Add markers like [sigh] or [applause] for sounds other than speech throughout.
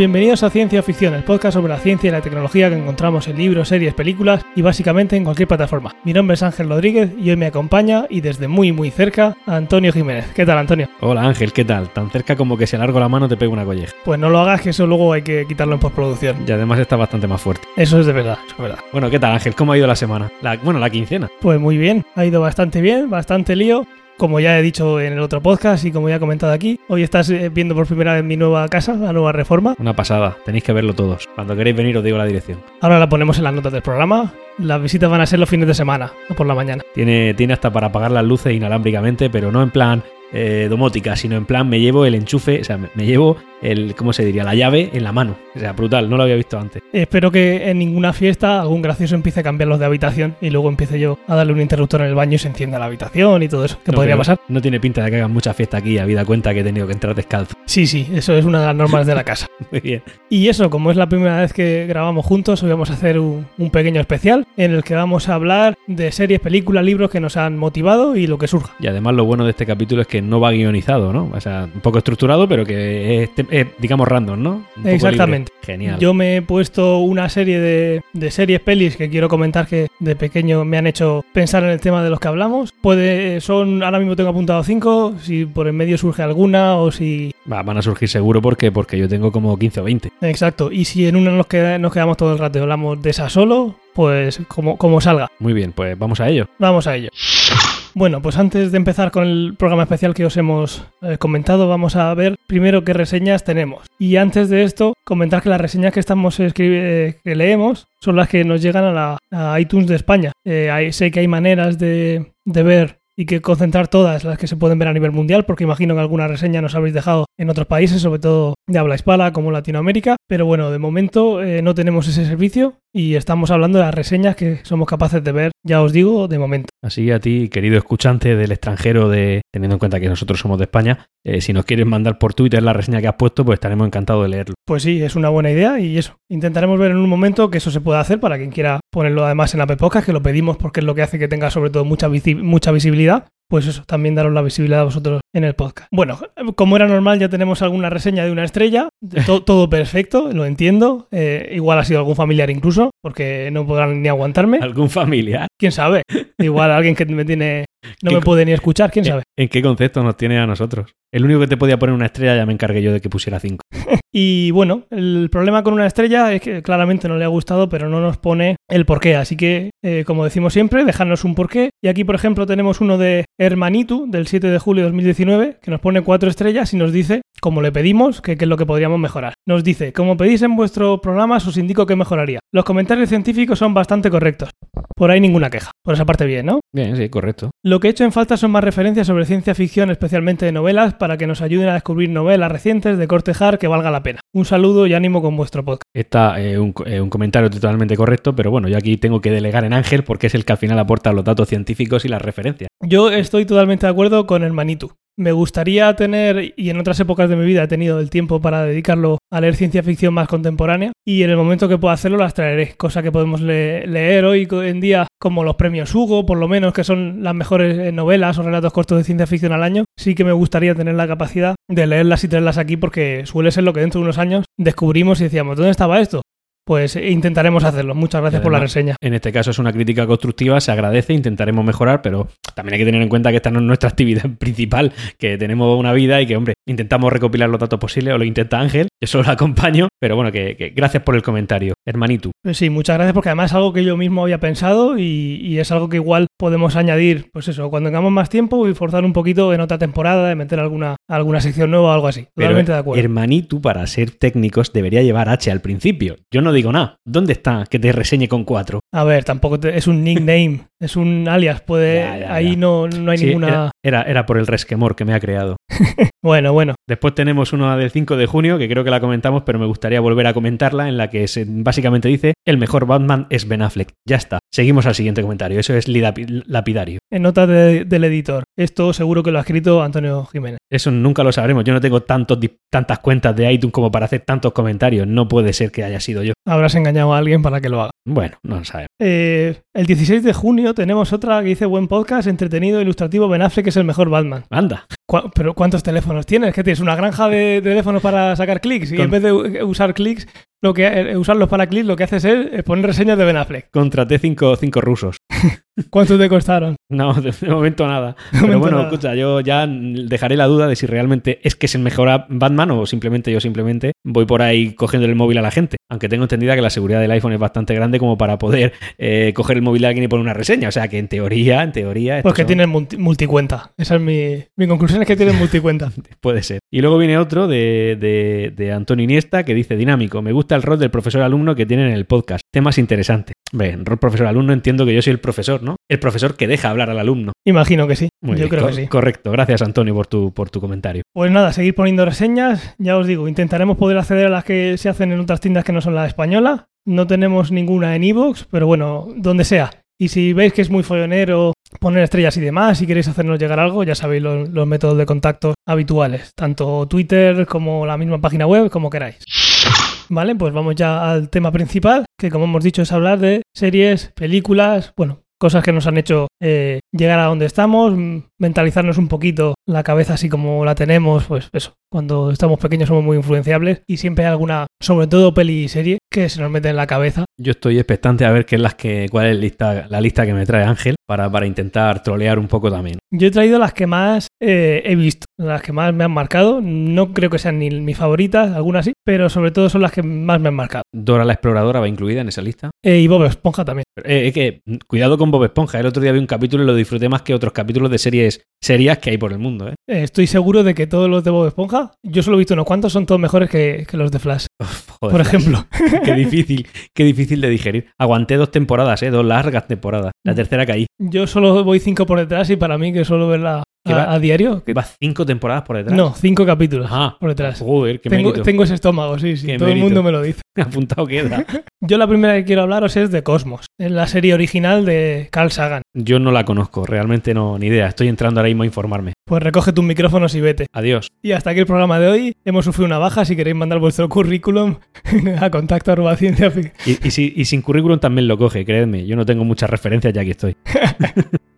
bienvenidos a Ciencia Ficción, el podcast sobre la ciencia y la tecnología que encontramos en libros, series, películas y básicamente en cualquier plataforma. Mi nombre es Ángel Rodríguez y hoy me acompaña y desde muy muy cerca Antonio Jiménez. ¿Qué tal Antonio? Hola Ángel, ¿qué tal? Tan cerca como que si alargo la mano te pego una colleja. Pues no lo hagas que eso luego hay que quitarlo en postproducción. Y además está bastante más fuerte. Eso es de verdad, eso es verdad. Bueno, ¿qué tal Ángel? ¿Cómo ha ido la semana? La, bueno, la quincena. Pues muy bien, ha ido bastante bien, bastante lío. Como ya he dicho en el otro podcast y como ya he comentado aquí, hoy estás eh, viendo por primera vez mi nueva casa, la nueva reforma. Una pasada, tenéis que verlo todos. Cuando queréis venir os digo la dirección. Ahora la ponemos en las notas del programa. Las visitas van a ser los fines de semana, no por la mañana. Tiene, tiene hasta para apagar las luces inalámbricamente, pero no en plan eh, domótica, sino en plan me llevo el enchufe, o sea, me, me llevo el, ¿cómo se diría? La llave en la mano. O sea, brutal, no lo había visto antes. Espero que en ninguna fiesta algún gracioso empiece a cambiarlos de habitación y luego empiece yo a darle un interruptor en el baño y se encienda la habitación y todo eso. ¿Qué No, podría pasar? No tiene pinta de que hagan mucha fiesta aquí, habida cuenta que he tenido que entrar descalzo. [laughs] Sí, sí, eso es una de las normas de la casa. [laughs] Muy bien. Y eso, como es la primera vez que grabamos juntos, hoy vamos a hacer un, un pequeño especial en el que vamos a hablar de series, películas, libros que nos han motivado y lo que surja. Y además lo bueno de este capítulo es que no va guionizado, ¿no? O sea, un poco estructurado, pero que es, es, digamos, random, ¿no? Un Exactamente. Genial. Yo me he puesto una serie de, de series, pelis que quiero comentar que de pequeño me han hecho pensar en el tema de los que hablamos. Puede, son, ahora mismo tengo apuntado cinco, si por en medio surge alguna o si... Va, van a surgir seguro porque, porque yo tengo como 15 o 20. Exacto, y si en una nos, queda- nos quedamos todo el rato y hablamos de esa solo, pues como, como salga. Muy bien, pues vamos a ello. Vamos a ello. Bueno, pues antes de empezar con el programa especial que os hemos eh, comentado, vamos a ver primero qué reseñas tenemos. Y antes de esto, comentar que las reseñas que estamos escribi- eh, que leemos son las que nos llegan a, la, iTunes de España. Eh, sé que hay maneras de, ver y que concentrar todas las que se pueden ver a nivel mundial, porque imagino que alguna reseña nos habéis dejado en otros países, sobre todo de habla hispana como Latinoamérica. Pero bueno, de momento no tenemos ese servicio y estamos hablando de las reseñas que somos capaces de ver, ya os digo, de momento. Así que a ti, querido escuchante del extranjero, de teniendo en cuenta que nosotros somos de España, eh, si nos quieres mandar por Twitter la reseña que has puesto, pues estaremos encantados de leerlo. Pues sí, es una buena idea y eso. Intentaremos ver en un momento que eso se pueda hacer para quien quiera ponerlo además en App Podcast, que lo pedimos porque es lo que hace que tenga sobre todo mucha, visi- mucha visibilidad. Pues eso, también daros la visibilidad a vosotros en el podcast. Bueno, como era normal, ya tenemos alguna reseña de una estrella. [laughs] To- todo perfecto, lo entiendo. Eh, igual ha sido algún familiar incluso, porque no podrán ni aguantarme. ¿Algún familiar? ¿Quién sabe? [laughs] Igual alguien que me tiene... No ¿Qué me puede ni escuchar, quién sabe. ¿En qué concepto nos tiene a nosotros? El único que te podía poner una estrella ya me encargué yo de que pusiera 5. [laughs] Y bueno, el problema con una estrella es que claramente no le ha gustado, pero no nos pone el porqué. Así que, eh, como decimos siempre, dejadnos un porqué. Y aquí, por ejemplo, tenemos uno de Hermanitu, del 7 de julio de 2019, que nos pone cuatro estrellas y nos dice, como le pedimos, que qué es lo que podríamos mejorar. Nos dice, como pedís en vuestro programa, os indico que mejoraría. Los comentarios científicos son bastante correctos. Por ahí ninguna queja. Por esa parte bien, ¿no? Bien, sí, correcto. Lo que he hecho en falta son más referencias sobre ciencia ficción, especialmente de novelas, para que nos ayuden a descubrir novelas recientes de corte hard que valga la pena. Un saludo y ánimo con vuestro podcast. Está eh, un, eh, un comentario totalmente correcto, pero bueno, yo aquí tengo que delegar en Ángel porque es el que al final aporta los datos científicos y las referencias. Yo estoy totalmente de acuerdo con el Manitou. Me gustaría tener, y en otras épocas de mi vida he tenido el tiempo para dedicarlo a leer ciencia ficción más contemporánea, y en el momento que pueda hacerlo las traeré, cosa que podemos le- leer hoy en día como los premios Hugo, por lo menos, que son las mejores eh, novelas o relatos cortos de ciencia ficción al año, sí que me gustaría tener la capacidad de leerlas y traerlas aquí porque suele ser lo que dentro de unos años descubrimos y decíamos, ¿dónde estaba esto? Pues intentaremos hacerlo. Muchas gracias por la reseña. En este caso es una crítica constructiva, se agradece, intentaremos mejorar, pero también hay que tener en cuenta que esta no es nuestra actividad [laughs] principal, que tenemos una vida y que, hombre, intentamos recopilar los datos posibles, o lo intenta Ángel, yo solo lo acompaño, pero bueno, que, que gracias por el comentario, hermanito. Pues sí, muchas gracias porque además es algo que yo mismo había pensado y, y es algo que igual podemos añadir, pues eso, cuando tengamos más tiempo y forzar un poquito en otra temporada, de meter alguna, alguna sección nueva o algo así. Pero Totalmente de acuerdo. hermanito, para ser técnicos, debería llevar H al principio. Yo no digo nada. ¿Dónde está que te reseñe con cuatro? A ver, tampoco te- es un nickname, [laughs] es un alias, puede, Ya, ya, ahí ya. no, no hay Sí, ninguna... era, era, era por el resquemor que me ha creado. [laughs] Bueno, bueno, Después tenemos una del 5 de junio, que creo que la comentamos, pero me gustaría volver a comentarla, en la que se- básicamente dice, el mejor Batman es Ben Affleck. Ya está. Seguimos al siguiente comentario. Eso es lapidario. En nota de- del editor. Esto seguro que lo ha escrito Antonio Jiménez. Eso nunca lo sabremos. Yo no tengo tantos, tantas cuentas de iTunes como para hacer tantos comentarios. No puede ser que haya sido yo. Habrás engañado a alguien para que lo haga. Bueno, no lo sabemos. Eh, el 16 de junio tenemos otra que dice buen podcast, entretenido, ilustrativo, Ben Affleck es el mejor Batman. Anda. ¿Cu- ¿Pero cuántos teléfonos tienes? ¿Qué tienes? ¿Una granja de teléfonos para sacar clics? Y Con- en vez de usar clics, lo que, eh, usarlos para clics, lo que haces es eh, poner reseñas de Ben Affleck. Contraté cinco, cinco rusos. [laughs] ¿Cuántos te costaron? [laughs] No, de de momento nada. De Pero momento bueno, nada. escucha, yo ya dejaré la duda de si realmente es que es el mejor a- Batman o simplemente yo simplemente voy por ahí cogiendo el móvil a la gente. Aunque tengo entendida que la seguridad del iPhone es bastante grande como para poder eh, coger el móvil de alguien y poner una reseña. O sea que en teoría, en teoría... Pues que son- tienes multi- multicuenta. Esa es mi, mi conclusión, es que tienes [laughs] multicuenta. Puede ser. Y luego viene otro de, de, de Antonio Iniesta que dice dinámico. Me gusta el rol del profesor alumno que tienen en el podcast. Temas interesantes. En rol profesor alumno entiendo que yo soy el profesor, ¿no? El profesor que deja hablar al alumno. Imagino que sí. Muy Yo bien, creo que sí. Correcto. Gracias Antonio por tu, por tu comentario. Pues nada, seguir poniendo reseñas. Ya os digo, intentaremos poder acceder a las que se hacen en otras tiendas que no son la española. No tenemos ninguna en iVoox, pero bueno, donde sea. Y si veis que es muy follonero poner estrellas y demás, si queréis hacernos llegar algo, ya sabéis los, los métodos de contacto habituales. Tanto Twitter como la misma página web, como queráis. Vale, pues vamos ya al tema principal, que como hemos dicho es hablar de series, películas, bueno, cosas que nos han hecho eh, llegar a donde estamos, mm, mentalizarnos un poquito la cabeza así como la tenemos, pues eso, cuando estamos pequeños somos muy influenciables y siempre hay alguna, sobre todo peli y serie, que se nos mete en la cabeza. Yo estoy expectante a ver qué es las que, cuál es lista, la lista que me trae Ángel para, para intentar trolear un poco también. Yo he traído las que más eh, he visto, las que más me han marcado, no creo que sean ni mis favoritas, algunas sí, pero sobre todo son las que más me han marcado. Dora la exploradora va incluida en esa lista. Eh, y Bob Esponja también. Eh, es que mm, cuidado con Bob Esponja. El otro día vi un capítulo y lo disfruté más que otros capítulos de series serias que hay por el mundo. estoy seguro de que todos los de Bob Esponja, yo solo he visto unos cuantos, son todos mejores que, que los de Flash, Joder, por ejemplo. [laughs] qué difícil, qué difícil de digerir. Aguanté dos temporadas, ¿eh? dos largas temporadas. La tercera caí. Yo solo voy cinco por detrás y para mí que solo verla ¿Qué va? a, diario. que- Va cinco temporadas por detrás. no, cinco capítulos Ah, por detrás. Joder, qué Tengo, ese estómago, sí, sí. Qué Todo el mundo me lo dice. [laughs] Apuntado queda. [laughs] Yo la primera que quiero hablaros es de Cosmos, es la serie original de Carl Sagan. Yo no la conozco, realmente no, ni idea. Estoy entrando ahora mismo a informarme. Pues recoge tus micrófonos y vete. Adiós. Y hasta aquí el programa de hoy. Hemos sufrido una baja. Si queréis mandar vuestro currículum [laughs] a contacto arroba ciencia Y, y si- y sin currículum también lo coge, creedme. Yo no tengo muchas referencias ya aquí estoy.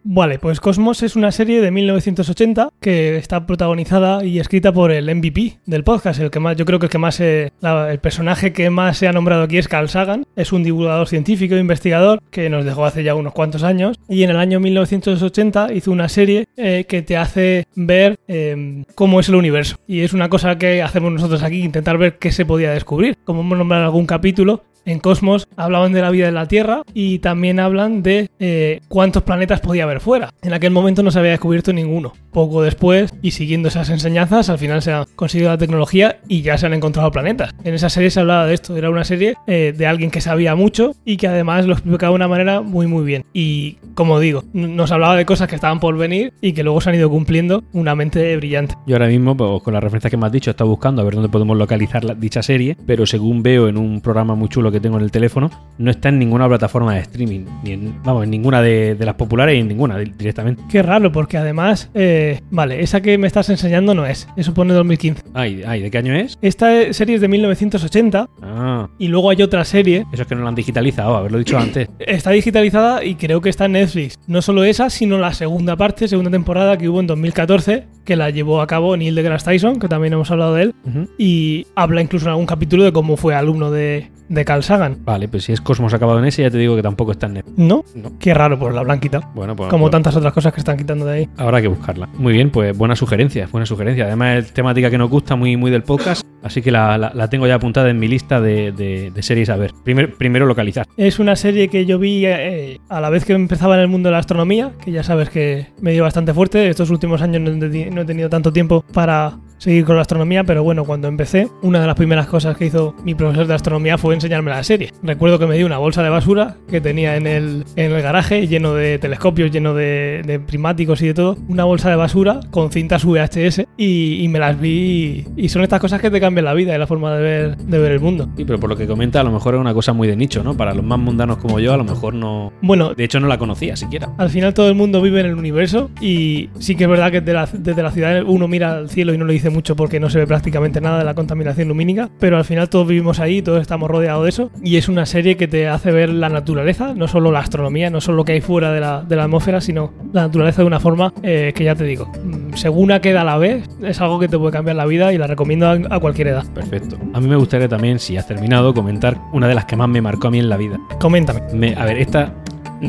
Vale, pues Cosmos es una serie de 1980 que está protagonizada y escrita por el MVP del podcast, el que más, yo creo que el que más, eh, el personaje que más se ha nombrado aquí es Carl Sagan. Es un divulgador científico e investigador que nos dejó hace ya unos cuantos años y en el año 1980 hizo una serie eh, que te hace ver eh, cómo es el universo. Y es una cosa que hacemos nosotros aquí, intentar ver qué se podía descubrir. Como hemos nombrado algún capítulo, en Cosmos hablaban de la vida en la Tierra y también hablan de eh, cuántos planetas podía haber fuera. En aquel momento no se había descubierto ninguno. Poco después, y siguiendo esas enseñanzas, al final se ha conseguido la tecnología y ya se han encontrado planetas. En esa serie se hablaba de esto. Era una serie eh, de alguien que sabía mucho y que además lo explicaba de una manera muy muy bien. Y como digo, nos hablaba de cosas que estaban por venir y que luego se han ido cumpliendo una mente brillante. Yo ahora mismo, pues, con la referencia que me has dicho, estado buscando a ver dónde podemos localizar dicha serie, pero según veo en un programa muy chulo que tengo en el teléfono, no está en ninguna plataforma de streaming, ni en, vamos, en ninguna de, de las populares y en ninguna di- directamente. Qué raro, porque además, eh, vale, esa que me estás enseñando no es. Eso pone 2015. Ay, ay, ¿de qué año es? Esta serie es de 1980 Ah, y luego hay otra serie. eso es que no la han digitalizado, haberlo dicho [coughs] antes. Está digitalizada y creo que está en Netflix. No solo esa, sino la segunda parte, segunda temporada que hubo en 2014, que la llevó a cabo Neil deGrasse Tyson, que también hemos hablado de él, y habla incluso en algún capítulo de cómo fue alumno de, de Carl Sagan. Vale, pues si es Cosmos acabado en ese, ya te digo que tampoco está en Netflix. ¿No? No. Qué raro, pues la habrán quitado. Bueno, pues Como pues tantas otras cosas que están quitando de ahí. habrá que buscarla. Muy bien, pues buena sugerencia, buena sugerencia. Además es temática que nos gusta muy, muy del podcast, así que la, la- la tengo ya apuntada en mi lista de, de- de series a ver. Primer- primero localizar. Es una serie que yo vi eh, a la vez que empezaba en el mundo de la astronomía, que ya sabes que me dio bastante fuerte. Estos últimos años no he tenido tanto tiempo para seguir con la astronomía, pero bueno, cuando empecé, una de las primeras cosas que hizo mi profesor de astronomía fue enseñarme la serie. Recuerdo que me dio una bolsa de basura que tenía en el, en el garaje, lleno de telescopios, lleno de, de primáticos y de todo, una bolsa de basura con cintas VHS y, y me las vi y, y son estas cosas que te cambian la vida y la forma de ver, de ver el mundo. Sí, pero por lo que comenta, a lo mejor es una cosa muy de nicho, ¿no? Para los más mundanos como yo, a lo mejor no. Bueno, De hecho, no la conocía siquiera. al final todo el mundo vive en el universo y sí que es verdad que desde la, desde la ciudad uno mira al cielo y no lo dice mucho porque no se ve prácticamente nada de la contaminación lumínica, pero al final todos vivimos ahí, todos estamos rodeados de eso y es una serie que te hace ver la naturaleza, no solo la astronomía, no solo lo que hay fuera de la, de la atmósfera, sino la naturaleza de una forma eh, que ya te digo, mm, según a qué edad la ves, es algo que te puede cambiar la vida y la recomiendo a, a cualquier edad. Perfecto. A mí me gustaría también, si has terminado, comentar una de las que más me marcó a mí en la vida. Coméntame. Me- a ver, esta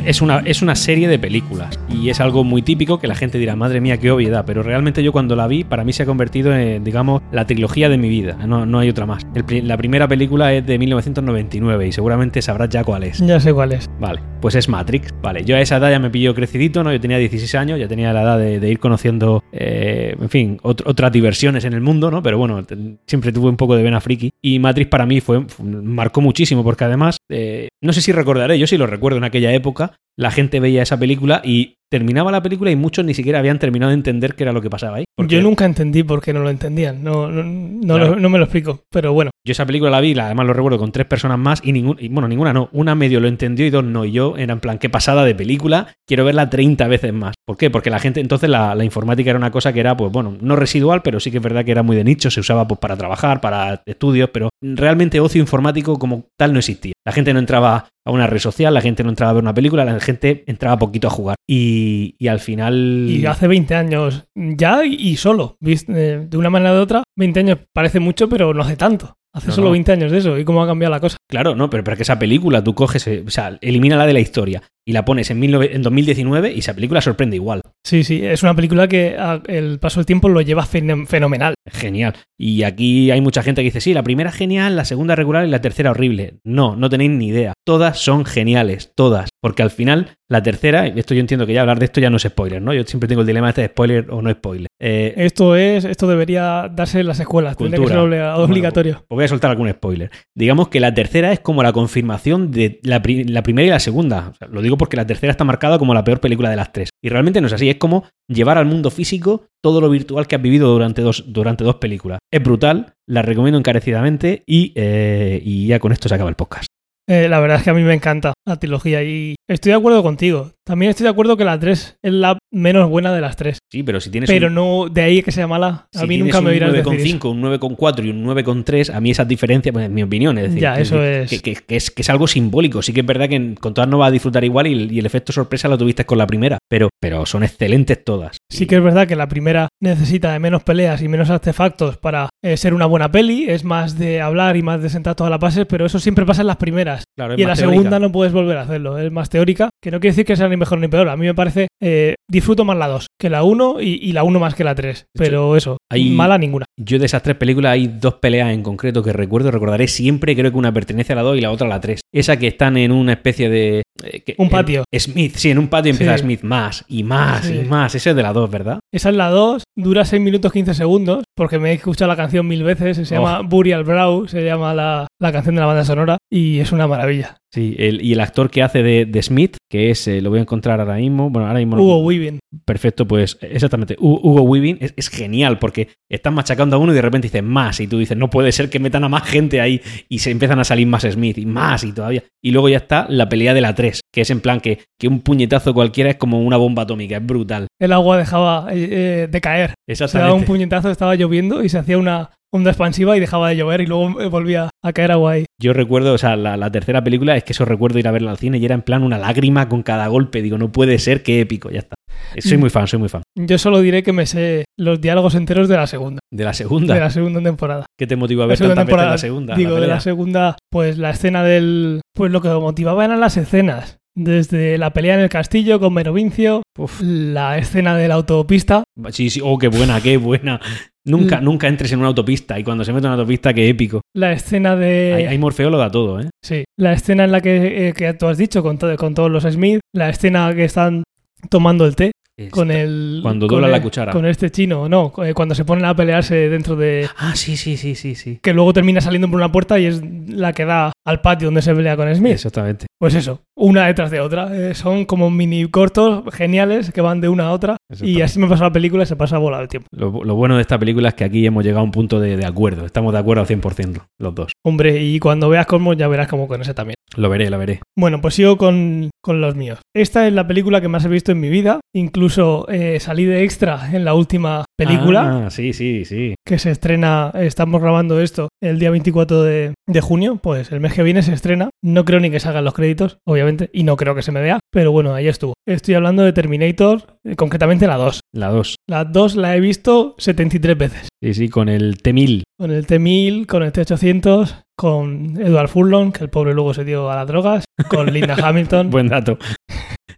es una, es una serie de películas y es algo muy típico que la gente dirá, madre mía, qué obviedad, pero realmente yo cuando la vi, para mí se ha convertido en, digamos, la trilogía de mi vida, no, no hay otra más. El la primera película es de 1999 y seguramente sabrás ya cuál es. Ya sé cuál es. Vale, pues es Matrix. Vale, yo a esa edad ya me pilló crecidito, ¿no? Yo tenía 16 años, ya tenía la edad de, de ir conociendo, eh, en fin, ot- otras diversiones en el mundo, ¿no? Pero bueno, siempre tuve un poco de vena friki. Y Matrix para mí fue, fue- marcó muchísimo, porque además, eh, no sé si recordaré, yo sí lo recuerdo en aquella época, época, la gente veía esa película y terminaba la película y muchos ni siquiera habían terminado de entender qué era lo que pasaba ahí. Porque Yo nunca entendí por qué no lo entendían, no, no, no, Claro. lo- no me lo explico, pero bueno. Yo esa película la vi, además lo recuerdo con tres personas más y, ningún, y bueno, ninguna no. Una medio lo entendió y dos no. Y yo era en plan, qué pasada de película, quiero verla 30 veces más. ¿Por qué? Porque la gente, entonces la, la informática era una cosa que era, pues bueno, no residual, pero sí que es verdad que era muy de nicho, se usaba pues para trabajar, para estudios, pero realmente ocio informático como tal no existía. La gente no entraba a una red social, la gente no entraba a ver una película, la gente entraba poquito a jugar. Y, y al final... Y hace 20 años ya y, solo, ¿viste? Eh, de una manera u otra, 20 años parece mucho, pero no hace tanto. Hace No, solo no. 20 años de eso y cómo ha cambiado la cosa. Claro, no, pero, pero que esa película tú coges, eh, o sea, elimínala de la historia y la pones en, 19 en 2019 y esa película sorprende igual. Sí, sí, es una película que a- el paso del tiempo lo lleva fen- fenomenal. Genial. Y aquí hay mucha gente que dice, sí, la primera genial, la segunda regular y la tercera horrible. No, no tenéis ni idea. Todas son geniales, todas. Porque al final, la tercera, y esto yo entiendo que ya hablar de esto ya no es spoiler, ¿no? Yo siempre tengo el dilema este de spoiler o no spoiler. Eh, Esto es, esto debería darse en las escuelas, tendría que ser Cultura. obliga- obligatorio. Os voy a soltar algún spoiler. Digamos que la tercera es como la confirmación de la, pri- la primera y la segunda. O sea, lo digo porque la tercera está marcada como la peor película de las tres. Y realmente no es así. Es como llevar al mundo físico todo lo virtual que has vivido durante dos, durante dos películas. Es brutal, la recomiendo encarecidamente y, eh, y ya con esto se acaba el podcast. Eh, la verdad es que a mí me encanta la trilogía y estoy de acuerdo contigo. También estoy de acuerdo que la 3 es la menos buena de las tres. Sí, pero si tienes Pero un, no de ahí que sea mala. A si mí nunca me un dirás decir eso. 9,5, un 9,4 y un 9,3, a mí esas diferencias, pues en mi opinión, es decir, Ya, que- eso es. que- que- que es, que es algo simbólico. Sí que es verdad que con todas no vas a disfrutar igual y, y el efecto sorpresa lo tuviste con la primera, pero, pero son excelentes todas. Sí que es verdad que la primera necesita de menos peleas y menos artefactos para eh, ser una buena peli, es más de hablar y más de sentar todas las bases, pero eso siempre pasa en las primeras. Claro, Y en la teórica. segunda no puedes volver a hacerlo, es más teórica, que no quiere decir que sea ni mejor ni peor. A mí me parece, eh, disfruto más la 2 que la 1 y, y la 1 más que la 3, pero eso, hay- mala ninguna. Yo de esas tres películas hay dos peleas en concreto que recuerdo, recordaré siempre, creo que una pertenece a la 2 y la otra a la 3. Esa que están en una especie de... eh, que- Un patio. Smith, sí, en un patio empieza Sí. Smith más y más Sí. y más. Ese es de la 2, ¿verdad? Esa es la 2, dura 6 minutos 15 segundos, porque me he escuchado la canción mil veces, se llama Oh. Burial Brow, se llama la, la canción de la banda sonora, y es una maravilla. Sí, el- y el actor que hace de, de Smith, que es, eh, lo voy a encontrar ahora mismo, bueno, ahora mismo no- Hugo Weaving. Perfecto, pues exactamente. Hu- Hugo Weaving es, es genial porque están machacando a uno y de repente dicen más y tú dices, no puede ser que metan a más gente ahí y se empiezan a salir más Smith y más y todavía. Y luego ya está la pelea de la 3, que es en plan que, que un puñetazo cualquiera es como una bomba atómica, es brutal. El agua dejaba eh, eh, de caer. Se daba un Exactamente. puñetazo, estaba lloviendo y se hacía una onda expansiva y dejaba de llover y luego eh, volvía a caer agua ahí. Yo recuerdo, o sea, la, la tercera película es que eso recuerdo ir a verla al cine y era en plan una lágrima con cada golpe. Digo, no puede ser, qué épico, ya está. Soy muy fan, soy muy fan. Yo solo diré que me sé los diálogos enteros de la segunda, De la segunda, de la segunda temporada. ¿qué te motivó a ver veces temporada, la segunda? Digo, la de la segunda, pues la escena del... Pues lo que me motivaba eran las escenas. Desde la pelea en el castillo con Merovincio, Uf. la escena de la autopista, Sí, sí, oh, qué buena, qué buena. Nunca, Mm. nunca entres en una autopista y cuando se mete en una autopista, qué épico. la escena de... Hay, hay Morfeo lo da todo, ¿eh? Sí, la escena en la que, eh, que tú has dicho con, to- con todos los Smith, la escena que están tomando el té, con el... Cuando dobla la cuchara. Con este chino, no, eh, cuando se ponen a pelearse dentro de... Ah, sí, sí, sí, sí, sí. Que luego termina saliendo por una puerta y es la que da al patio donde se pelea con Smith. Exactamente. Pues eso, una detrás de otra. Eh, son como mini cortos geniales que van de una a otra. Y así me pasa la película y se pasa a volar el tiempo. Lo, lo bueno de esta película es que aquí hemos llegado a un punto de, de acuerdo. Estamos de acuerdo al 100%, los dos. Hombre, y cuando veas Cosmos ya verás como con ese también. Lo veré, lo veré. Bueno, pues sigo con, con los míos. Esta es la película que más he visto en mi vida. Incluso eh, salí de extra en la última película Ah, sí, sí, sí. que se estrena. Estamos grabando esto el día 24 de, de junio. Pues el mes que viene se estrena. No creo ni que salgan los créditos, obviamente, y no creo que se me vea. Pero bueno, ahí estuvo. Estoy hablando de Terminator, eh, concretamente la 2. La 2. La 2 la he visto 73 veces. Sí, sí, con el T-1000. Con el T-1000, con el T-800, con Edward Furlong, que el pobre luego se dio a las drogas, con Linda [laughs] Hamilton. Buen dato.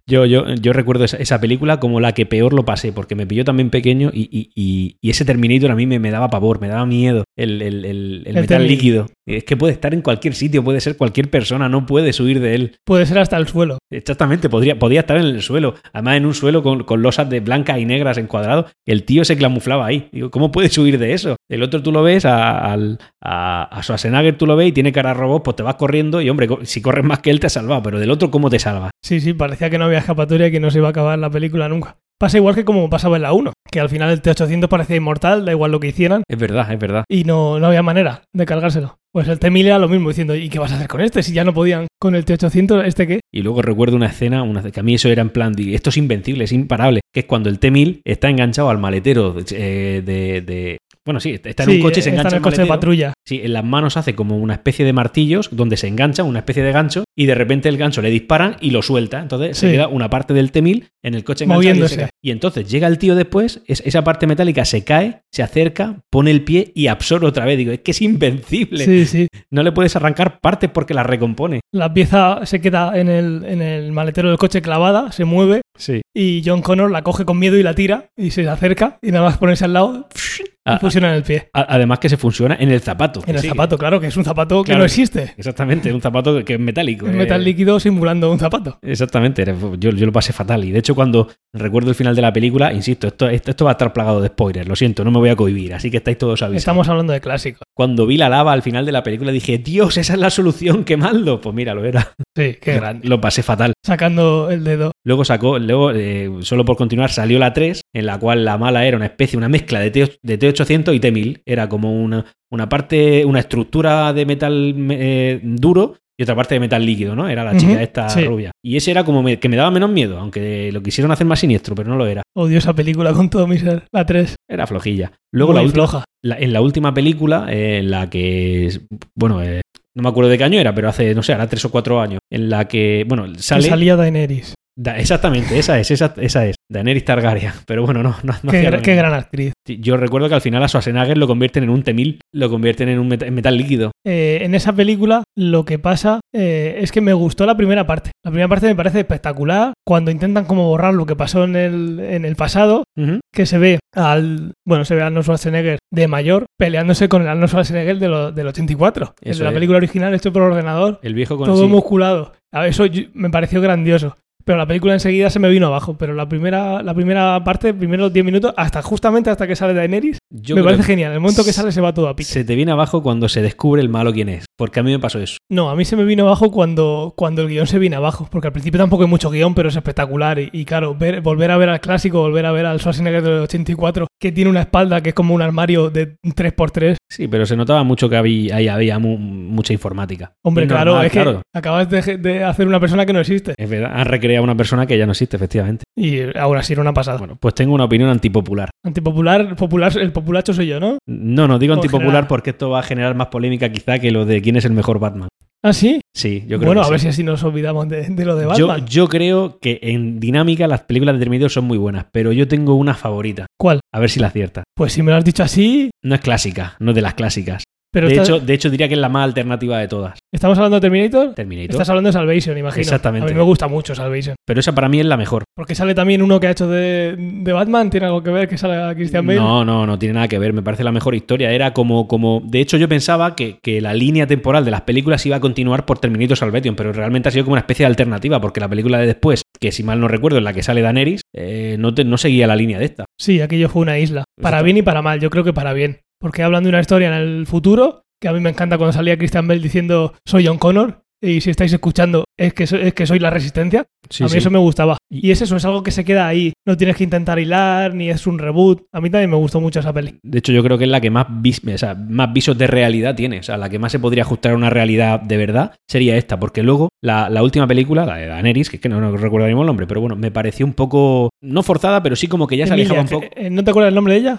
Yo, yo, yo recuerdo esa, esa película como la que peor lo pasé, porque me pilló también pequeño y, y- y- y ese Terminator a mí me, me daba pavor, me daba miedo. El, el- el- el El metal T-1000. líquido. Es que puede estar en cualquier sitio, puede ser cualquier persona, no puedes huir de él. Puede ser hasta el suelo. Exactamente, podría, podía estar en el suelo. Además, en un suelo con, con losas de blancas y negras encuadrado. El tío se clamuflaba ahí. Digo, ¿cómo puedes huir de eso? El otro tú lo ves, a, al- a, a Schwarzenegger tú lo ves y tiene cara de robot, pues te vas corriendo y, hombre, si corres más que él te has salvado. Pero del otro, ¿cómo te salvas? Sí, sí, parecía que no había escapatoria y que no se iba a acabar la película nunca. Pasa igual que como pasaba en la 1, que al final el T-800 parecía inmortal, da igual lo que hicieran, Es verdad, es verdad. y no, no había manera de cargárselo. Pues el T-1000 era lo mismo, diciendo, ¿y qué vas a hacer con este? Si ya no podían con el T-800, ¿este qué? Y luego recuerdo una escena, una, que a mí eso era en plan, de, esto es invencible, es imparable, que es cuando el T-1000 está enganchado al maletero eh, de, de- Bueno, sí, está en Sí, un coche y se está engancha en el al coche de maletero. patrulla. Sí, en las manos hace como una especie de martillos donde se engancha, una especie de gancho, y de repente el gancho le disparan y lo suelta. Entonces se queda una parte del T-1000 en el coche enganchado y, Moviéndose. se cae. y entonces llega el tío después, es- esa parte metálica se cae, se acerca, pone el pie y absorbe otra vez. Digo, es que es invencible. Sí, sí. No le puedes arrancar partes porque las recompone. La pieza se queda en el, en el maletero del coche clavada, se mueve, Sí. y John Connor la coge con miedo y la tira, y se acerca, y nada más ponerse al lado, y Ah, fusiona en el pie. Además que se funciona en el zapato. En el zapato, claro, que es un zapato que no existe. Exactamente, un zapato que es metálico. Es eh. metal líquido simulando un zapato. Exactamente, yo, yo lo pasé fatal. Y de hecho, cuando recuerdo el final de la película, insisto, esto, esto, esto va a estar plagado de spoilers, lo siento, no me voy a cohibir, así que estáis todos avisados. Estamos hablando de clásicos. Cuando vi la lava al final de la película dije, Dios, esa es la solución, quemadlo. Pues mira, lo era. Sí, qué grande. Lo pasé fatal. Sacando el dedo. Luego sacó, luego, eh, solo por continuar, salió la 3, en la cual la mala era una especie, una mezcla de, T, de T800 y T1000. Era como una, una parte, una estructura de metal eh, duro y otra parte de metal líquido, ¿no? Era la chica esta sí. rubia. Y ese era como me- que me daba menos miedo, aunque lo quisieron hacer más siniestro, pero no lo era. Odio esa película con todo mi ser. La 3. Era flojilla. Luego Muy la última, floja. la- en la última película, eh, en la que, bueno, eh, no me acuerdo de qué año era, pero hace, no sé, ahora tres o cuatro años, en la que, bueno, Que sale... salía Daenerys. Da- exactamente, esa es, esa, esa es. Daenerys Targaryen. [laughs] Pero bueno, no, no, no qué, qué gran actriz. Yo recuerdo que al final a Schwarzenegger lo convierten en un T-1000, lo convierten en un en metal líquido. Eh, en esa película lo que pasa eh, es que me gustó la primera parte. La primera parte me parece espectacular. Cuando intentan como borrar lo que pasó en el, en el pasado, que se ve al bueno se ve a Arnold Schwarzenegger de mayor peleándose con el Arnold Schwarzenegger de lo- del 84 el Eso de la es. película original hecho por ordenador El viejo con todo sí. musculado A ver, eso me pareció grandioso pero la película enseguida se me vino abajo pero la primera la primera parte primeros 10 minutos hasta justamente hasta que sale Daenerys Yo me parece genial el momento que sale se va todo a pique Se te viene abajo cuando se descubre el malo quién es. Porque a mí me pasó eso. no a mí se me vino abajo cuando cuando el guion se viene abajo porque al principio tampoco hay mucho guion pero es espectacular y, y claro ver, volver a ver al clásico volver a ver al Schwarzenegger del 84 que tiene una espalda que es como un armario de 3x3 Sí, pero se notaba mucho que había, ahí había mu- mucha informática. Hombre, claro, es que acabas de, de hacer una persona que no existe. Es verdad, han recreado a una persona que ya no existe, efectivamente. Y ahora sí era una pasada. Bueno, pues tengo una opinión antipopular. Antipopular, popular, el populacho soy yo, ¿no? No, no digo antipopular general. porque esto va a generar más polémica quizá que lo de quién es el mejor Batman. Ah, sí. Sí, yo creo bueno, que a ver sí. si así nos olvidamos de, de lo de Yo, Batman. yo creo que en dinámica las películas de Terminator son muy buenas, pero yo tengo una favorita. ¿Cuál? A ver si la acierta. Pues si me lo has dicho así, No es clásica, no es de las clásicas. Pero de, hecho, de hecho, diría que es la más alternativa de todas. ¿Estamos hablando de Terminator? Terminator. Estás hablando de Salvation, imagino. Exactamente. A mí me gusta mucho Salvation. Pero esa para mí es la mejor. Porque sale también uno que ha hecho de, de Batman. ¿Tiene algo que ver que salga Christian Bale? No, no, no tiene nada que ver. Me parece la mejor historia. Era como, como. De hecho, yo pensaba que, que la línea temporal de las películas iba a continuar por Terminator Salvation, pero realmente ha sido como una especie de alternativa, porque la película de después, que si mal no recuerdo, en la que sale Daenerys, eh, no, te- no seguía la línea de esta. Sí, aquello fue una isla. Para bien y para mal. Yo creo que para bien. Porque hablan de una historia en el futuro, que a mí me encanta cuando salía Christian Bale diciendo soy John Connor. Y si estáis escuchando, es que, so- es que soy la resistencia. Sí, a mí sí. eso me gustaba. Y es eso, es algo que se queda ahí. No tienes que intentar hilar, ni es un reboot. A mí también me gustó mucho esa peli. De hecho, yo creo que es la que más, vis- o sea, más visos de realidad tiene. O sea, la que más se podría ajustar a una realidad de verdad sería esta. Porque luego, la, la última película, la de Daenerys, que es que no, no recuerdo mismo el nombre, pero bueno, me pareció un poco. No forzada, pero sí como que ya se alejaba un poco. eh, ¿No te acuerdas el nombre de ella?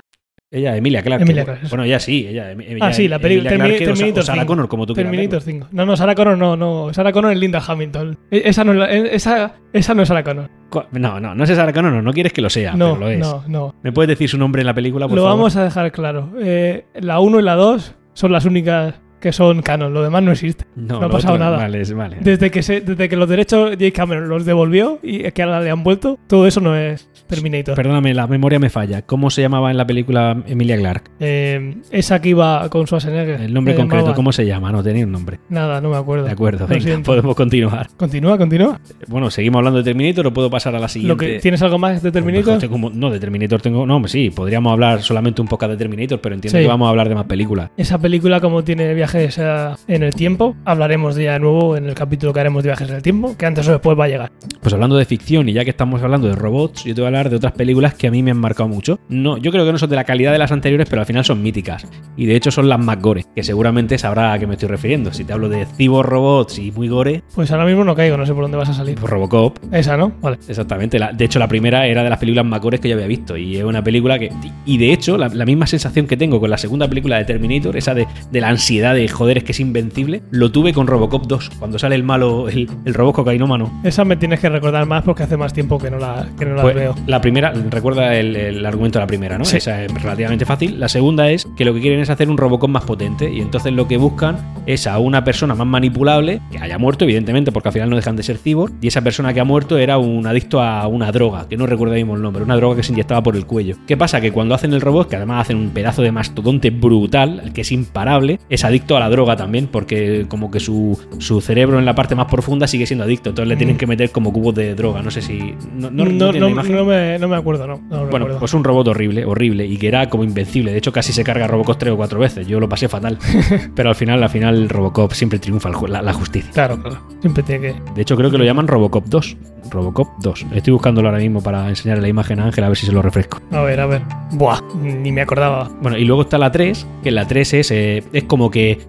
Ella, Emilia Clarke. Emilia Clarke, eso. Bueno, ella sí, ella. ella Ah, sí, la Clarke o Sa- Terminator o Sarah 5. Connor, como tú Terminator verlo. 5. No, no, Sarah Connor no, no. Sarah Connor es Linda Hamilton. E- Esa no es, la- e- esa, esa no es Sarah Connor. Co- No, no, no es Sarah Connor, no, no quieres que lo sea, no, pero lo es. no, no. ¿Me puedes decir su nombre en la película, por Lo favor? vamos a dejar claro. Eh, la 1 y la 2 son las únicas que son canon. Lo demás no existe. No, no ha pasado otro- nada. Vale, es- vale. Desde que, se, desde que los derechos Jake Cameron los devolvió y que ahora le han vuelto, todo eso no es Terminator. Perdóname, la memoria me falla. ¿Cómo se llamaba en la película Emilia Clarke? Eh, esa que iba con Schwarzenegger. El nombre me concreto, llamaba- ¿cómo se llama? No tenía un nombre. Nada, no me acuerdo. De acuerdo, venga, podemos continuar. Continúa, continúa. Bueno, seguimos hablando de Terminator o puedo pasar a la Lo siguiente. que, ¿Tienes algo más de Terminator? Tengo no, de Terminator tengo. No, sí, podríamos hablar solamente un poco de Terminator, pero entiendo Sí. que vamos a hablar de más películas. Esa película, como tiene viajes eh, en el tiempo, hablaremos de ella de nuevo en el capítulo que haremos de viajes en el tiempo, que antes o después va a llegar. Pues hablando de ficción y ya que estamos hablando de robots, yo te voy a hablar de otras películas que a mí me han marcado mucho. No, yo creo que no son de la calidad de las anteriores, pero al final son míticas. Y de hecho son las más gore, que seguramente sabrá a qué me estoy refiriendo. Si te hablo de cyborg robots y muy gore, Pues ahora mismo no caigo, no sé por dónde vas a salir. pues Robocop. Esa, ¿no? Vale. Exactamente. La- de hecho, la primera era de las películas más gores que yo había visto. Y es una película que. Y de hecho, la, la misma sensación que tengo con la segunda película de Terminator, esa de, de la ansiedad de joder, es que es invencible, lo tuve con Robocop 2, cuando sale el malo, el, el robot cocainómano. Esa me tienes que recordar más porque hace más tiempo que no la, que no la Pues, veo. La primera, recuerda el, el argumento de la primera, ¿no? Sí. Esa es relativamente fácil. La segunda es que lo que quieren es hacer un Robocop más potente y entonces lo que buscan es a una persona más manipulable, que haya muerto, evidentemente, porque al final no dejan de ser cyborg, y esa persona que ha muerto era un adicto a una droga, que no recuerdo mismo el nombre, una droga que se inyectaba por el cuello. ¿Qué pasa? Que cuando hacen el robot, que además hacen un pedazo de mastodonte brutal, que es imparable, es adicto a la droga también, porque como que su, su cerebro en la parte más profunda sigue siendo adicto, entonces le tienen Mm. que meter como cubos de droga, no sé si... No, no, No, no no, me, no me acuerdo, no. Bueno, recuerdo. pues un robot horrible, horrible, y que era como invencible. De hecho, casi se carga a Robocop tres o cuatro veces. Yo lo pasé fatal. [laughs] Pero al final, al final, Robocop siempre triunfa la, la justicia. Claro, claro. Siempre tiene que. De hecho, creo que lo llaman Robocop 2. Robocop 2. Estoy buscándolo ahora mismo para enseñarle la imagen a Ángel a ver si se lo refresco. A ver, a ver. Buah, ni me acordaba. Bueno, y luego está la 3, que la 3 es, eh, es como que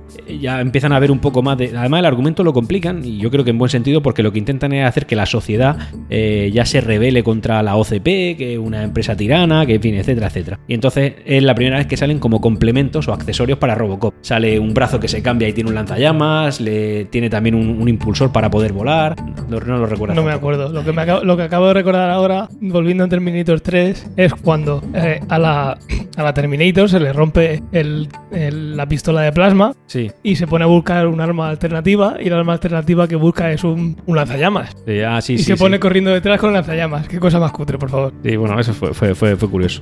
ya empiezan a ver un poco más de... Además, el argumento lo complican, y yo creo que en buen sentido, porque lo que intentan es hacer que la sociedad eh, ya se rebele contra la Que es una empresa tirana, que en fin, etcétera, etcétera. Y entonces es la primera vez que salen como complementos o accesorios para Robocop. Sale un brazo que se cambia y tiene un lanzallamas, le tiene también un, un impulsor para poder volar. No, no lo recuerdo. No me acuerdo. Lo que, me acabo, lo que acabo de recordar ahora, volviendo a Terminator 3, es cuando eh, a, la, a la Terminator se le rompe el- el- la pistola de plasma Sí, y se pone a buscar un arma alternativa y la arma alternativa que busca es un, un lanzallamas. sí, ah, sí, y se pone corriendo detrás con lanzallamas. Qué cosa más cutre, por favor. Sí, bueno, eso fue, fue, fue, fue curioso.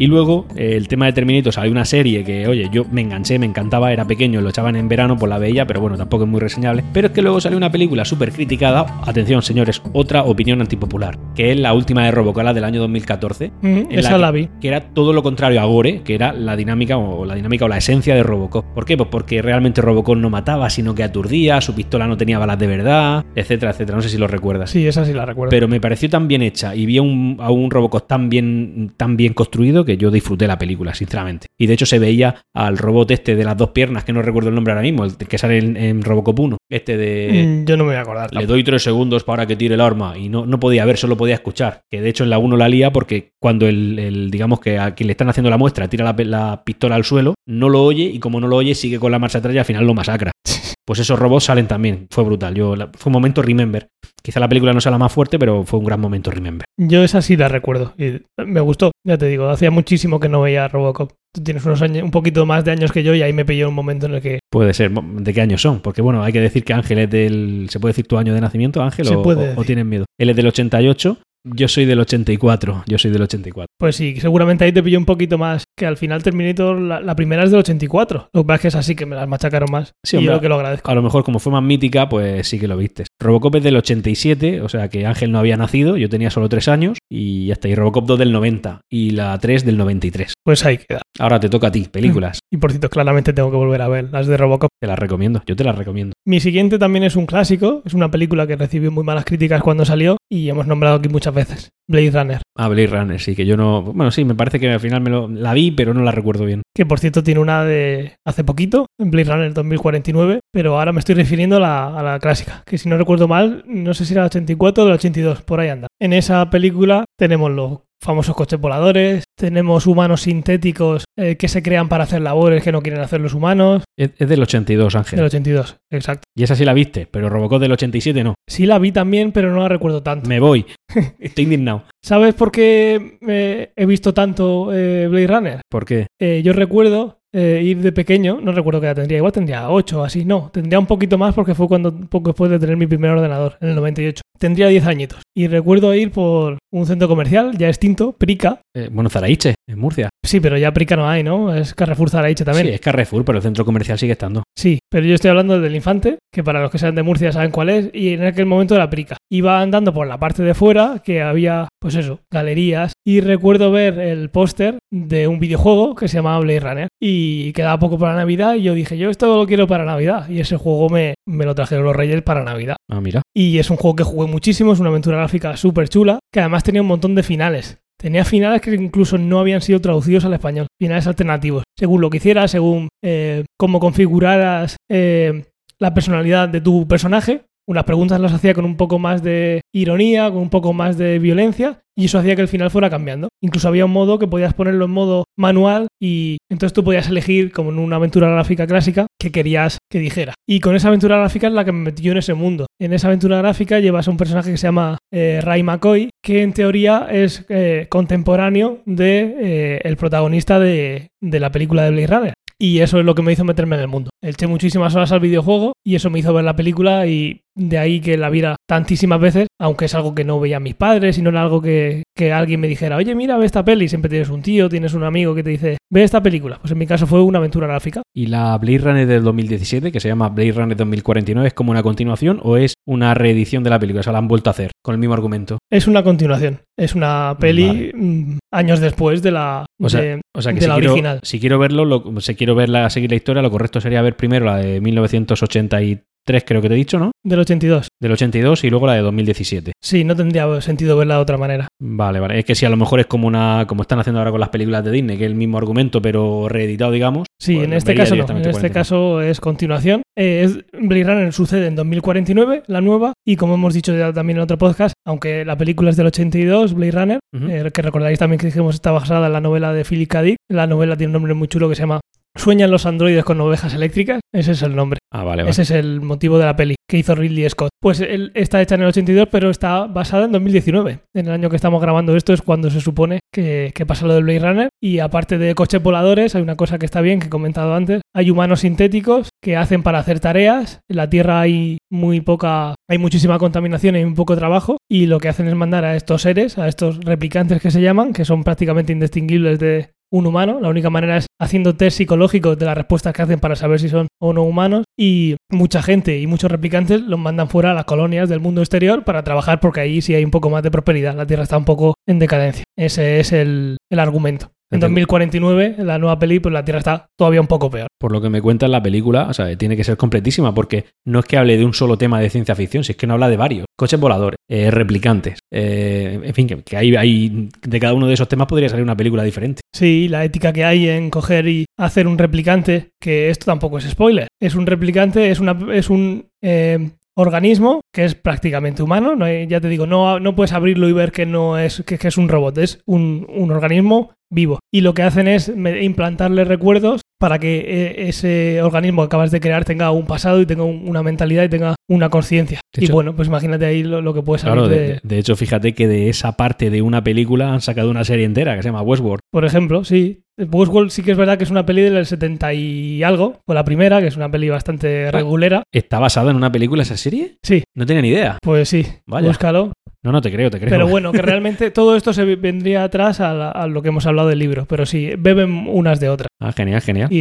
Y luego, eh, el tema de Terminator, salió una serie que, oye, yo me enganché, me encantaba, era pequeño, lo echaban en verano, pues la veía, pero bueno, tampoco es muy reseñable. Pero es que luego salió una película súper criticada, atención señores, otra opinión antipopular, que es la última de Robocop, la del año 2014. Mm, en esa que- la vi. Que era todo lo contrario a Gore, que era la dinámica o la dinámica o la esencia de Robocop. ¿Por qué? Pues porque realmente Robocop no mataba, sino que aturdía, su pistola no tenía balas de verdad, etcétera, etcétera. No sé si lo recuerdas. Sí, esa sí la recuerdo. Pero me pareció tan bien hecha y vi a un, a un Robocop tan bien, tan bien construido que yo disfruté la película, sinceramente. Y de hecho se veía al robot este de las dos piernas, que no recuerdo el nombre ahora mismo, el que sale en, en Robocop 1. Este de... Mm, yo no me voy a acordar. Le doy tres segundos para que tire el arma y no, no podía ver, solo podía escuchar. Que de hecho en la 1 la lía porque cuando el, el- digamos que a quien le están haciendo la muestra tira la, pistola al suelo, no lo oye y como no lo oye sigue con la marcha atrás y al final lo masacra. [laughs] Pues esos robots salen también, fue brutal. Yo, la- fue un momento remember. Quizá la película no sea la más fuerte, pero fue un gran momento remember. Yo esa sí la recuerdo. Y me gustó, ya te digo, hacía muchísimo que no veía Robocop. Tú tienes unos años, un poquito más de años que yo y ahí me pilló un momento en el que... Puede ser. ¿De qué años son? Porque bueno, hay que decir que Ángel es del... ¿Se puede decir tu año de nacimiento, Ángel? Se o, puede o- o tienes miedo? Él es del 88, yo soy del 84. Yo soy del 84. Pues sí, seguramente ahí te pilló un poquito más, que al final Terminator, la, la primera es del 84. Lo que pasa es que es así, que me las machacaron más. Sí, y hombre. yo que lo agradezco. A lo mejor como fue más mítica, pues sí que lo viste. Robocop es del 87, o sea que Ángel no había nacido, yo tenía solo 3 años y ya está. Y Robocop 2 del 90 y la 3 del 93. Pues ahí queda. Ahora te toca a ti, películas. [laughs] Y por cierto, claramente tengo que volver a ver las de Robocop. Te las recomiendo, yo te las recomiendo. Mi siguiente también es un clásico, es una película que recibió muy malas críticas cuando salió y hemos nombrado aquí muchas veces. Blade Runner, Ah, Blade Runner, sí, que yo no... Bueno, sí, me parece que al final me lo... la vi, pero no la recuerdo bien. que por cierto tiene una de hace poquito, en Blade Runner 2049, pero ahora me estoy refiriendo a la, a la clásica, que si no recuerdo mal, no sé si era el 84 o el 82, por ahí anda. En esa película tenemos los famosos coches voladores, tenemos humanos sintéticos eh, que se crean para hacer labores que no quieren hacer los humanos, Es, es del 82, Ángel. del 82, exacto. Y esa sí la viste, pero Robocop del 87 no. Sí la vi también, pero no la recuerdo tanto. Me voy. [laughs] Estoy indignado. ¿Sabes por qué eh, he visto tanto eh, Blade Runner? ¿Por qué? Yo recuerdo eh, ir de pequeño, no recuerdo qué edad tendría, igual tendría 8 o así, no, tendría un poquito más porque fue cuando poco después de tener mi primer ordenador, en el 98. Tendría 10 añitos. Y recuerdo ir por un centro comercial ya extinto, Prica. Eh, bueno, Zaraiche, en Murcia. Sí, pero ya Prica no hay, ¿no? Es Carrefour Zaraiche también. Sí, es Carrefour, pero el centro comercial sigue estando. Sí, pero yo estoy hablando del Infante, que para los que sean de Murcia saben cuál es, y en aquel momento era Prica. Iba andando por la parte de fuera, que había, pues eso, galerías, y recuerdo ver el póster de un videojuego que se llamaba Blade Runner, y quedaba poco para Navidad, y yo dije, yo esto lo quiero para Navidad, y ese juego me, me lo trajeron los Reyes para Navidad. Ah, mira. Y es un juego que jugué muchísimo, es una aventura gráfica súper chula, que además tenía un montón de finales. Tenía finales que incluso no habían sido traducidos al español, finales alternativos, según lo que hicieras, según eh, cómo configuraras eh, la personalidad de tu personaje. Unas preguntas las hacía con un poco más de ironía, con un poco más de violencia, y eso hacía que el final fuera cambiando. Incluso había un modo que podías ponerlo en modo manual y entonces tú podías elegir, como en una aventura gráfica clásica, que querías que dijera. Y con esa aventura gráfica es la que me metió en ese mundo. En esa aventura gráfica llevas a un personaje que se llama eh, Ray McCoy, que en teoría es eh, contemporáneo de eh, el protagonista de, de la película de Blade Runner. Y eso es lo que me hizo meterme en el mundo. Eché muchísimas horas al videojuego y eso me hizo ver la película y de ahí que la viera tantísimas veces, aunque es algo que no veían mis padres y no era algo que, que alguien me dijera, oye, mira, ve esta peli. Siempre tienes un tío, tienes un amigo que te dice, ve esta película. Pues en mi caso fue una aventura gráfica. ¿Y la Blade Runner del 2017, que se llama Blade Runner 2049, es como una continuación o es una reedición de la película? O sea, la han vuelto a hacer con el mismo argumento. Es una continuación. Es una peli Vale. mm, años después de la, O sea, de, O sea que de si la quiero, original. si quiero verlo, lo- si quiero verla, seguir la historia, lo correcto sería ver primero la de 1983, creo que te he dicho, ¿no? Del 82. Del 82 y luego la de 2017. Sí, no tendría sentido verla de otra manera. Vale, vale. Es que si a lo mejor es como una. como están haciendo ahora con las películas de Disney, que es el mismo argumento, pero reeditado, digamos. Sí, pues en este caso no. En este 49. caso es continuación. Eh, es, Blade Runner sucede en 2049, la nueva, y como hemos dicho ya también en otro podcast, aunque la película es del 82, Blade Runner, eh, que recordaréis también que dijimos está basada en la novela de Philip K. Dick. La novela tiene un nombre muy chulo que se llama Sueñan los androides con ovejas eléctricas. Ese es el nombre. Ah, vale, vale. Ese es el motivo de la peli que hizo Ridley Scott. Pues él está hecha en el 82, pero está basada en 2019. En el año que estamos grabando esto es cuando se supone que, que pasa lo del Blade Runner. Y aparte de coches voladores, hay una cosa que está bien, que he comentado antes. Hay humanos sintéticos que hacen para hacer tareas. En la Tierra hay muy poca, hay muchísima contaminación y muy poco trabajo. Y lo que hacen es mandar a estos seres, a estos replicantes que se llaman, que son prácticamente indistinguibles de, un humano. La única manera es haciendo test psicológicos de las respuestas que hacen para saber si son o no humanos. Y mucha gente y muchos replicantes los mandan fuera a las colonias del mundo exterior para trabajar porque ahí sí hay un poco más de prosperidad. La Tierra está un poco en decadencia. Ese es el, el argumento. En 2049, en la nueva peli, pues la Tierra está todavía un poco peor. Por lo que me cuenta en la película, o sea, tiene que ser completísima, porque no es que hable de un solo tema de ciencia ficción, si es que no habla de varios. Coches voladores, eh, replicantes, eh, en fin, que, que hay, hay- de cada uno de esos temas podría salir una película diferente. Sí, la ética que hay en coger y hacer un replicante, que esto tampoco es spoiler. Es un replicante, es, una, es un eh, organismo que es prácticamente humano. No hay- ya te digo, no, no puedes abrirlo y ver que no es, que, que es un robot, es un, un organismo vivo. Y lo que hacen es implantarle recuerdos para que eh, ese organismo que acabas de crear tenga un pasado y tenga un- una mentalidad y tenga una conciencia. Y hecho- bueno, pues imagínate ahí lo, lo que puede salir Claro, de, de, de hecho, fíjate que de esa parte de una película han sacado una serie entera que se llama Westworld. Por ejemplo, sí. Westworld sí que es verdad que es una peli del 70 y algo, o la primera, que es una peli bastante regulera. ¿Está basada en una película esa serie? Sí, No tenía ni idea. pues sí, Vaya. búscalo. No, no, te creo, te creo. Pero bueno, que realmente [laughs] todo esto se vendría atrás a, la- a lo que hemos hablado del libro, pero sí, beben unas de otras Ah, genial, genial. y,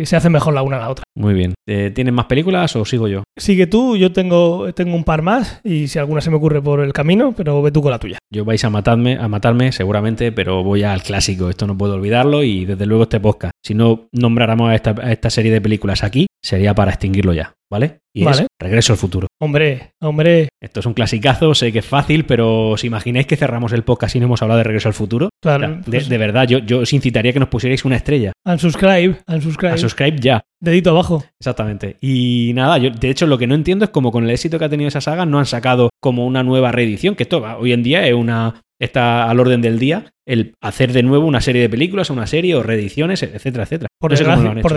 y se hace mejor la una a la otra. Muy bien. Eh, ¿Tienes más películas o sigo yo? Sigue tú, yo tengo, tengo un par más y si alguna se me ocurre por el camino, pero ve tú con la tuya. Yo vais a matarme, a matarme seguramente, pero voy al clásico. Esto no puedo olvidarlo y desde luego este podcast. Si no nombráramos a esta, a esta serie de películas aquí, sería para extinguirlo ya, ¿vale? Y Vale. es Regreso al futuro. Hombre, hombre, Esto es un clasicazo, sé que es fácil, pero ¿os imagináis que cerramos el podcast y no hemos hablado de Regreso al futuro? O claro, sea, pues, de verdad, yo, yo os incitaría que nos pusierais una estrella. unsubscribe, unsubscribe, A subscribe ya. dedito abajo. Exactamente. Y nada, yo de hecho lo que no entiendo es como con el éxito que ha tenido esa saga no han sacado como una nueva reedición, que esto hoy en día es una está al orden del día el hacer de nuevo una serie de películas, una serie o reediciones, etcétera, etcétera. Por, No sé desgracia, por.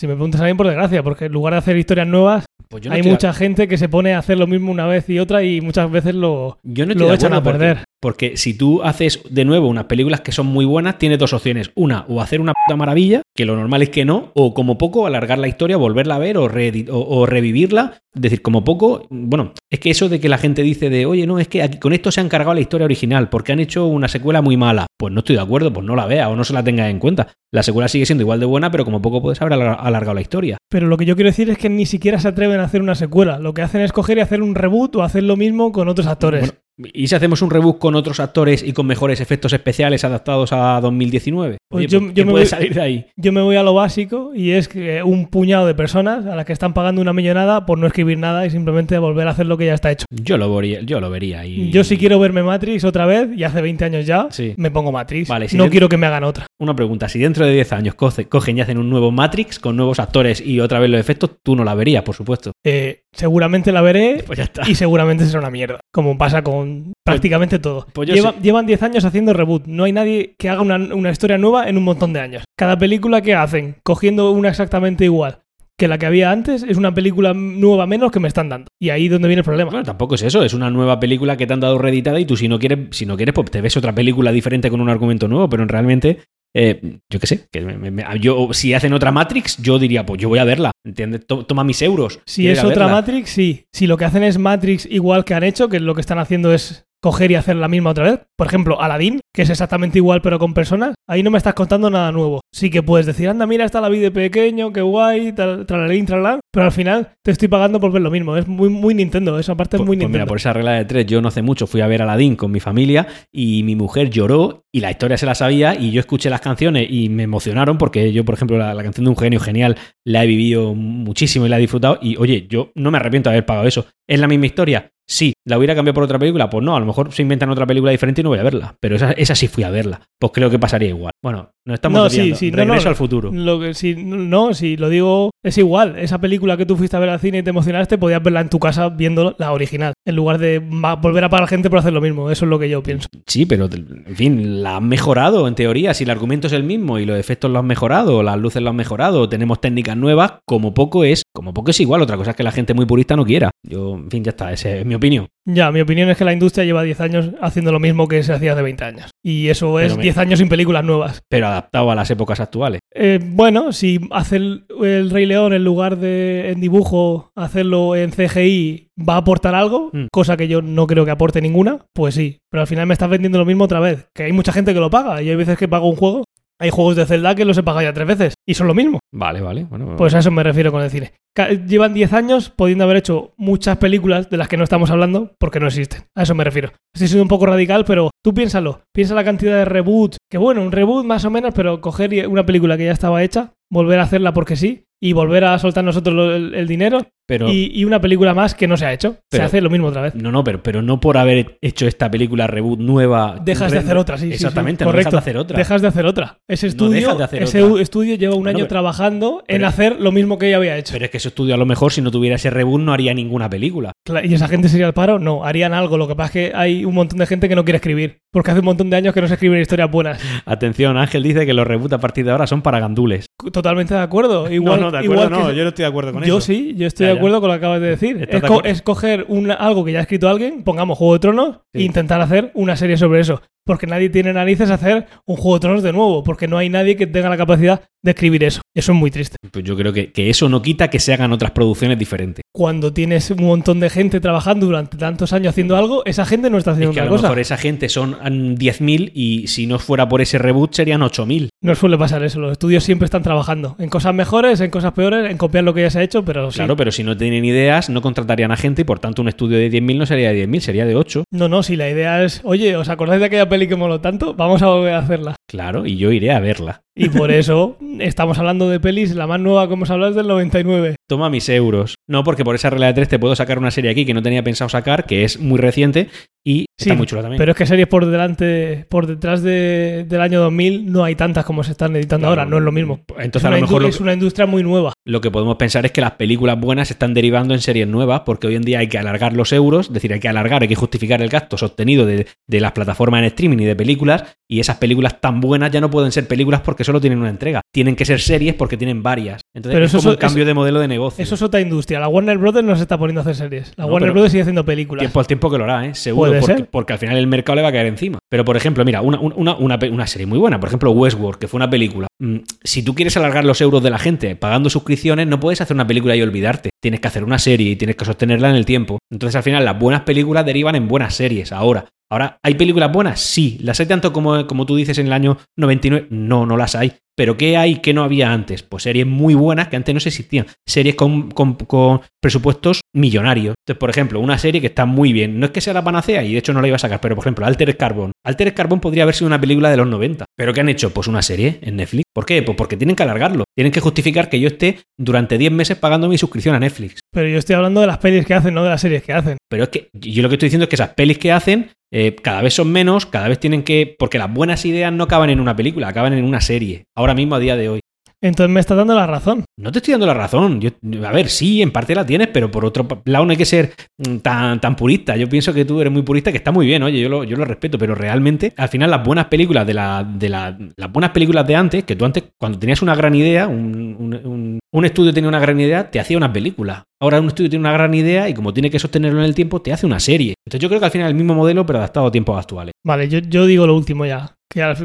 Si me preguntas a mí, por desgracia, porque en lugar de hacer historias nuevas, Pues yo no hay mucha gente que se pone a hacer lo mismo una vez y otra y muchas veces lo... yo no lo echan a perder. Porque, si tú haces de nuevo unas películas que son muy buenas, tienes dos opciones. Una, o hacer una puta maravilla, que lo normal es que no, o como poco alargar la historia, volverla a ver o, o- o revivirla. Es decir, como poco, bueno, es que eso de que la gente dice de, oye, no, es que aquí, con esto se han cargado la historia original, porque han hecho una secuela muy mala. Pues no estoy de acuerdo, pues no la vea o no se la tenga en cuenta. La secuela sigue siendo igual de buena, pero como poco puedes haber alar- alargado la historia. Pero lo que yo quiero decir es que ni siquiera se atreven a hacer una secuela. Lo que hacen es coger y hacer un reboot o hacer lo mismo con otros actores. Bueno, ¿Y si hacemos un reboot con otros actores y con mejores efectos especiales adaptados a 2019? Pues Oye, yo- pues, yo ¿qué me puede voy- salir de ahí? Yo me voy a lo básico y es que un puñado de personas a las que están pagando una millonada por no escribir nada y simplemente volver a hacer lo que ya está hecho. Yo lo vería, yo lo vería y... Yo si quiero verme Matrix otra vez, y hace 20 años ya, Sí. me pongo Matrix. Vale, si no quiero que me hagan otra. Una pregunta, si dentro de 10 años coge- cogen y hacen un nuevo Matrix con nuevos actores y otra vez los efectos, tú no la verías, por supuesto. Eh, seguramente la veré Pues ya está. y seguramente será una mierda, como pasa con prácticamente todo. pues Lleva- sé. Llevan 10 años haciendo reboot, no hay nadie que haga una, una historia nueva en un montón de años. Cada película que hacen, cogiendo una exactamente igual que la que había antes, es una película nueva menos que me están dando. Y ahí es donde viene el problema. Bueno, tampoco es eso, es una nueva película que te han dado reeditada y tú si no quieres, si no quieres, pues te ves otra película diferente con un argumento nuevo, pero realmente, eh, yo qué sé, que me- me- yo si hacen otra Matrix, yo diría, pues yo voy a verla, ¿entiendes? To- Toma mis euros. Si es otra verla. Matrix, sí. Si lo que hacen es Matrix igual que han hecho, que lo que están haciendo es coger y hacer la misma otra vez. Por ejemplo, Aladdin, que es exactamente igual pero con personas, ahí no me estás contando nada nuevo. Sí que puedes decir, anda, mira, está la vida de pequeño, qué guay, tal, tralalín, tralala, pero al final te estoy pagando por ver lo mismo. Es muy, muy Nintendo, esa parte Pues- es muy pues mira, Nintendo. por esa regla de tres, yo no hace mucho fui a ver Aladdin con mi familia y mi mujer lloró y la historia se la sabía y yo escuché las canciones y me emocionaron porque yo, por ejemplo, la, la canción de un genio genial la he vivido muchísimo y la he disfrutado y oye, yo no me arrepiento de haber pagado eso. ¿Es la misma historia? Sí. ¿La hubiera cambiado por otra película? Pues no, a lo mejor se inventan otra película diferente y no voy a verla. Pero esa, esa sí fui a verla. Pues creo que pasaría igual. Bueno, nos estamos No, sí, sí, no, Regreso no. al futuro. Lo que, si, no, si lo digo, es igual. Esa película que tú fuiste a ver al cine y te emocionaste, podías verla en tu casa viendo la original, en lugar de volver a pagar gente por hacer lo mismo. Eso es lo que yo pienso. Sí, pero en fin, la han mejorado en teoría. Si el argumento es el mismo y los efectos lo han mejorado, las luces lo han mejorado, tenemos técnicas nuevas, como poco es, como poco es igual. Otra cosa es que la gente muy purista no quiera. Yo, en fin, ya está, esa es mi opinión. Ya, mi opinión es que la industria lleva 10 años haciendo lo mismo que se hacía hace 20 años. Y eso es Pero me- 10 años sin películas nuevas. Pero adaptado a las épocas actuales. Eh, bueno, si hacer el, el Rey León en lugar de en dibujo, hacerlo en CGI va a aportar algo, Mm. cosa que yo no creo que aporte ninguna, pues sí. Pero al final me estás vendiendo lo mismo otra vez. Que hay mucha gente que lo paga. Y hay veces que pago un juego. Hay juegos de Zelda que los he pagado ya tres veces. Y son lo mismo. Vale, vale. Bueno, Pues a eso me refiero con el cine. Llevan 10 años pudiendo haber hecho muchas películas de las que no estamos hablando porque no existen. A eso me refiero. Estoy siendo un poco radical, pero tú piénsalo. Piensa la cantidad de reboots. Que bueno, un reboot más o menos, pero coger una película que ya estaba hecha, volver a hacerla porque sí, y volver a soltar nosotros el dinero, pero, y, y una película más que no se ha hecho. Pero- se hace lo mismo otra vez. no, no, pero, pero no por haber hecho esta película reboot nueva. Dejas de hacer otra, sí. sí, sí. Exactamente, no correcto. dejas de hacer otra. Dejas de hacer otra. Ese estudio, de hacer ese otra. estudio lleva un Bueno, año trabajando en hacer lo mismo que ella había hecho. Pero es que ese estudio a lo mejor si no tuviera ese reboot no haría ninguna película. ¿Y esa gente sería el paro? No, harían algo. Lo que pasa es que hay un montón de gente que no quiere escribir. Porque hace un montón de años que no se escriben historias buenas. [laughs] Atención, Ángel dice que los reboots a partir de ahora son para gandules. Totalmente de acuerdo. [laughs] Igual, no, no, de igual acuerdo, que- no, yo no estoy de acuerdo con yo eso. sí, yo estoy Ya, ya. acuerdo con lo que acabas de decir. ¿Estás Es, de es coger una- algo que ya ha escrito alguien, pongamos Juego de Tronos, Sí. e intentar hacer una serie sobre eso. Porque nadie tiene narices a hacer un Juego de Tronos de nuevo, porque no hay nadie que tenga la capacidad de escribir eso. Eso es muy triste. Pues yo creo que, que eso no quita que se hagan otras producciones diferentes. Cuando tienes un montón de gente trabajando durante tantos años haciendo algo, esa gente no está Es haciendo que a otra lo cosa. mejor esa gente son mm, 10.000 y si no fuera por ese reboot serían 8.000. No suele pasar eso. Los estudios siempre están trabajando en cosas mejores, en cosas peores, en copiar lo que ya se ha hecho, pero sí. Claro, pero si no tienen ideas, no contratarían a gente y por tanto un estudio de 10.000 no sería de 10.000, sería de 8. No, no, si la idea es, oye, ¿os acordáis de aquella peli que moló tanto? Vamos a volver a hacerla. Claro, y yo iré a verla. Y por [laughs] eso estamos hablando de pelis, la más nueva que hemos hablado es del 99. Toma mis euros. No, porque por esa regla de tres te puedo sacar una serie aquí que no tenía pensado sacar, que es muy reciente y Sí, está muy chula también. Pero es que series por delante, por detrás de- del año 2000 no hay tantas como se están editando ahora, no es lo mismo. Entonces es a lo mejor es una industria muy nueva. lo que podemos pensar es que las películas buenas se están derivando en series nuevas, porque hoy en día hay que alargar los euros, es decir, hay que alargar, hay que justificar el gasto sostenido de, de las plataformas en streaming y de películas, y esas películas tan buenas ya no pueden ser películas porque solo tienen una entrega. Tienen que ser series porque tienen varias. Entonces Pero es eso como un cambio de modelo de negocio. Eso es otra industria. La Warner Brothers no se está poniendo a hacer series. La No, Warner Brothers sigue haciendo películas. Tiempo al tiempo que lo hará, ¿eh? Seguro, porque, al final el mercado le va a caer encima. Pero, por ejemplo, mira, una, una, una, una serie muy buena, por ejemplo, Westworld, que fue una película. Mm, Si tú quieres alargar los euros de la gente pagando suscripciones, no puedes hacer una película y olvidarte. Tienes que hacer una serie y tienes que sostenerla en el tiempo. Entonces, al final, las buenas películas derivan en buenas series. Ahora, ahora ¿hay películas buenas? Sí. ¿Las hay tanto como, como tú dices en el año 99? No, no las hay. ¿Pero qué hay que no había antes? Pues series muy buenas que antes no se existían. Series con, con- con presupuestos millonarios. Entonces, por ejemplo, una serie que está muy bien. No es que sea la panacea y de hecho no la iba a sacar, pero por ejemplo, Altered Carbon. Altered Carbon podría haber sido una película de los 90. ¿Pero qué han hecho? Pues una serie en Netflix. ¿Por qué? Pues porque tienen que alargarlo. Tienen que justificar que yo esté durante 10 meses pagando mi suscripción a Netflix. Pero yo estoy hablando de las pelis que hacen, no de las series que hacen. Pero es que yo lo que estoy diciendo es que esas pelis que hacen eh, cada vez son menos, cada vez tienen que... Porque las buenas ideas no acaban en una película, acaban en una serie. Ahora mismo, a día de hoy. Entonces me está dando la razón. No te estoy dando la razón. Yo, a ver, sí, en parte la tienes, pero por otro lado no hay que ser mm, tan, tan purista. Yo pienso que tú eres muy purista, que está muy bien, oye, yo lo, yo lo respeto, pero realmente, al final, las buenas películas de la, de la- las buenas películas de antes, que tú antes, cuando tenías una gran idea, un, un- un- un estudio tenía una gran idea, te hacía una película. Ahora un estudio tiene una gran idea y como tiene que sostenerlo en el tiempo, te hace una serie. Entonces yo creo que al final es el mismo modelo, pero adaptado a tiempos actuales. Vale, yo, yo digo lo último ya,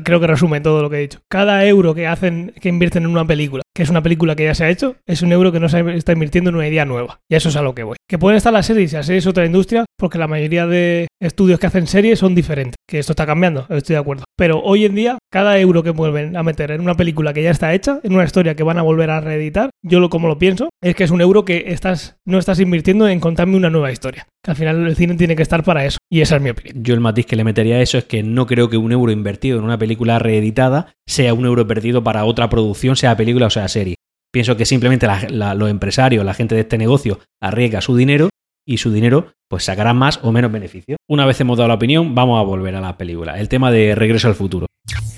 creo que resume todo lo que he dicho. Cada euro que hacen, que invierten en una película, que es una película que ya se ha hecho, es un euro que no se está invirtiendo en una idea nueva. Y eso es a lo que voy. Que pueden estar las series, y las series es otra industria, porque la mayoría de estudios que hacen series son diferentes. Que esto está cambiando, estoy de acuerdo. Pero hoy en día, cada euro que vuelven a meter en una película que ya está hecha, en una historia que van a volver a reeditar, yo lo como lo pienso, es que es un euro que estás, no estás invirtiendo en contarme una nueva historia. Que al final el cine tiene que estar para eso. Y esa es mi opinión. Yo el matiz que le metería a eso es que no creo que un euro invertido en una película reeditada sea un euro perdido para otra producción, sea película o sea serie. Pienso que simplemente la- la- los empresarios, la gente de este negocio, arriesga su dinero y su dinero pues sacará más o menos beneficio. Una vez hemos dado la opinión, vamos a volver a la película. El tema de Regreso al futuro.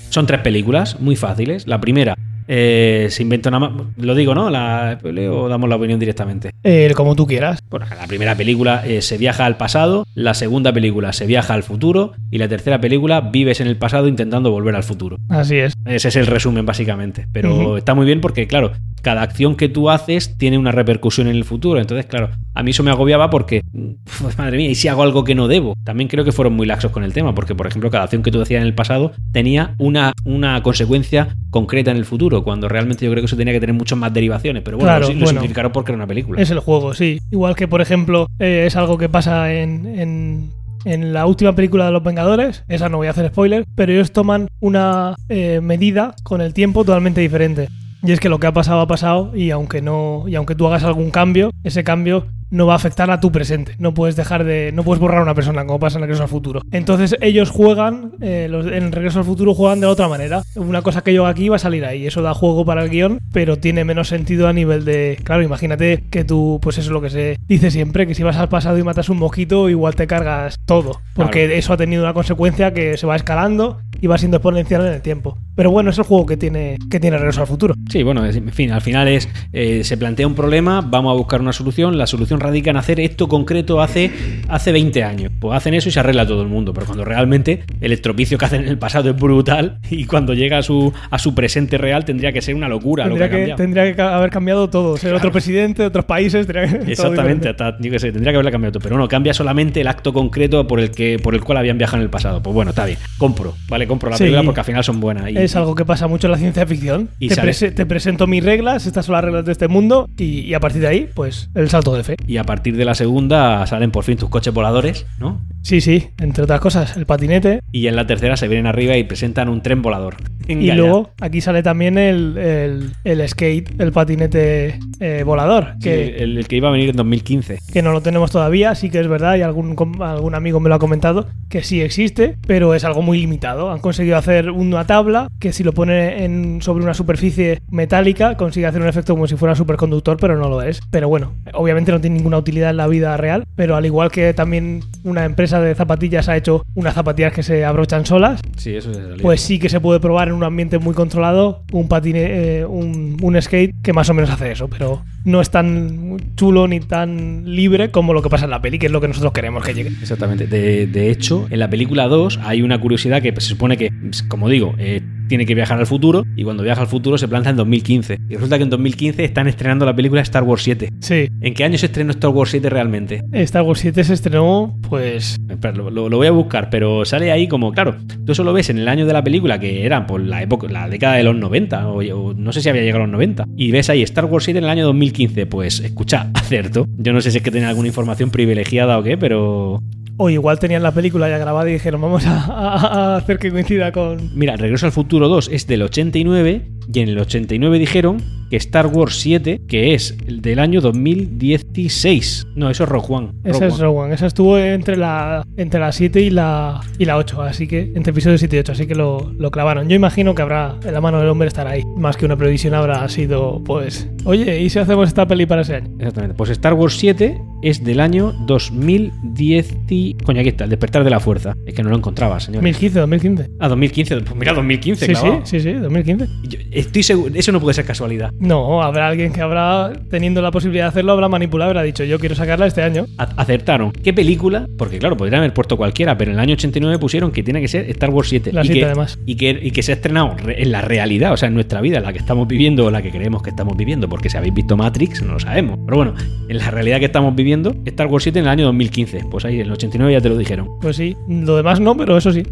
Son tres películas muy fáciles. La primera eh, se inventa una... Lo digo, ¿no? La, o damos la opinión directamente. Eh, como tú quieras. Bueno, la primera película eh, se viaja al pasado, la segunda película se viaja al futuro y la tercera película vives en el pasado intentando volver al futuro. Así es. Ese es el resumen básicamente. Pero está muy bien porque, claro, cada acción que tú haces tiene una repercusión en el futuro. Entonces, claro, a mí eso me agobiaba porque, [laughs] pues, madre mía, ¿y si hago algo que no debo? También creo que fueron muy laxos con el tema porque, por ejemplo, cada acción que tú hacías en el pasado tenía una, una consecuencia concreta en el futuro, cuando realmente yo creo que eso tenía que tener muchas más derivaciones. Pero bueno, Claro, lo, lo bueno. simplificaron porque era una película. Es el juego, sí. Igual que, por ejemplo, eh, es algo que pasa en, en, en la última película de Los Vengadores. Esa no voy a hacer spoiler, pero ellos toman una eh, medida con el tiempo totalmente diferente. Y es que lo que ha pasado ha pasado y aunque no y aunque tú hagas algún cambio, ese cambio no va a afectar a tu presente. No puedes dejar de no puedes borrar a una persona como pasa en Regreso al Futuro. Entonces ellos juegan eh, los, en Regreso al Futuro juegan de la otra manera. Una cosa que yo aquí va a salir ahí. Eso da juego para el guion, pero tiene menos sentido a nivel de claro. Imagínate que tú pues eso es lo que se dice siempre que si vas al pasado y matas un mosquito igual te cargas todo porque Claro. eso ha tenido una consecuencia que se va escalando y va siendo exponencial en el tiempo. Pero bueno, es el juego que tiene, que tiene Regreso al Futuro. Sí, bueno, en fin, al final es, eh, se plantea un problema, vamos a buscar una solución, la solución radica en hacer esto concreto hace, hace 20 años. Pues hacen eso y se arregla todo el mundo, pero cuando realmente el estropicio que hacen en el pasado es brutal y cuando llega a su, a su presente real tendría que ser una locura. Tendría, lo que, ha que, tendría que haber cambiado todo, ser otro presidente de otros países. tendría que- [laughs] Exactamente, hasta, yo qué sé, tendría que haberla cambiado todo, pero no, cambia solamente el acto concreto por el que por el cual habían viajado en el pasado. Pues bueno, está bien, compro, vale, compro la Sí. película porque al final son buenas. Y, Es algo que pasa mucho en la ciencia ficción. Y te, sale- prese- te presento mis reglas, estas son las reglas de este mundo, y, y a partir de ahí, pues el salto de fe. y a partir de la segunda salen por fin tus coches voladores, ¿no? Sí, sí, entre otras cosas, el patinete. Y en la tercera se vienen arriba y presentan un tren volador. Y luego aquí sale también el, el- el skate, el patinete eh, volador, Sí, que, el, el que iba a venir en 2015. que no lo tenemos todavía, sí que es verdad, y algún, algún amigo me lo ha comentado, que sí existe, pero es algo muy limitado. Han conseguido hacer una tabla que si lo pone en, sobre una superficie metálica consigue hacer un efecto como si fuera superconductor, pero no lo es. Pero bueno, obviamente no tiene ninguna utilidad en la vida real, pero al igual que también una empresa de zapatillas ha hecho unas zapatillas que se abrochan solas, Sí, eso es pues sí que se puede probar en un ambiente muy controlado un patine, eh, un, un skate que más o menos hace eso, pero no es tan chulo ni tan libre como lo que pasa en la peli, que es lo que nosotros queremos que llegue. Exactamente. De, de hecho, en la película 2 hay una curiosidad que pues, se supone que, como digo, eh, tiene que viajar al futuro y cuando viaja al futuro se planta en 2015. Y resulta que en 2015 están estrenando la película Star Wars 7. Sí, ¿En qué año se estrenó Star Wars 7 realmente? Star Wars 7 se estrenó, pues Espera, lo, lo- lo voy a buscar, pero sale ahí como, claro, tú eso lo ves en el año de la película, que era por la época, la década de los 90, o, o no sé si había llegado a los 90, y ves ahí Star Wars 7 en el año 2015, pues escucha, [laughs] acerto. Yo no sé si es que tenía alguna información privilegiada o qué, pero o igual tenían la película ya grabada y dijeron vamos a, a- a hacer que coincida con... Mira, Regreso al Futuro 2 es del 89 y en el 89 dijeron que Star Wars 7, que es el del año 2016. No, eso es Rogue One. Esa es. Rogue One. Esa estuvo entre la, entre la 7 y la, y la 8, así que entre episodios 7 y 8, así que lo, lo clavaron. Yo imagino que habrá, en la mano del hombre estará ahí. Más que una previsión habrá sido, pues, oye, ¿y si hacemos esta peli para ese año? Exactamente. Pues Star Wars 7 es del año 2010. y- Coño, aquí está, el despertar de la fuerza. Es que no lo encontraba, señor. 2015, 2015. Ah, 2015. Pues mira, 2015, Sí, sí, clavado. sí, sí, 2015. Yo estoy seguro, eso no puede ser casualidad. No, habrá alguien que habrá, teniendo la posibilidad de hacerlo, habrá manipulado, habrá dicho, yo quiero sacarla este año. A- Acertaron. ¿Qué película? Porque claro, podrían haber puesto cualquiera, pero en el año 89 pusieron que tiene que ser Star Wars 7. La y 7 que, además. Y que, y que se ha estrenado re- en la realidad, o sea, en nuestra vida, en la que estamos viviendo o la que creemos que estamos viviendo, porque si habéis visto Matrix, no lo sabemos. Pero bueno, en la realidad que estamos viviendo, Star Wars 7 en el año 2015. Pues ahí, en el 89 ya te lo dijeron. Pues sí, lo demás no, pero eso sí.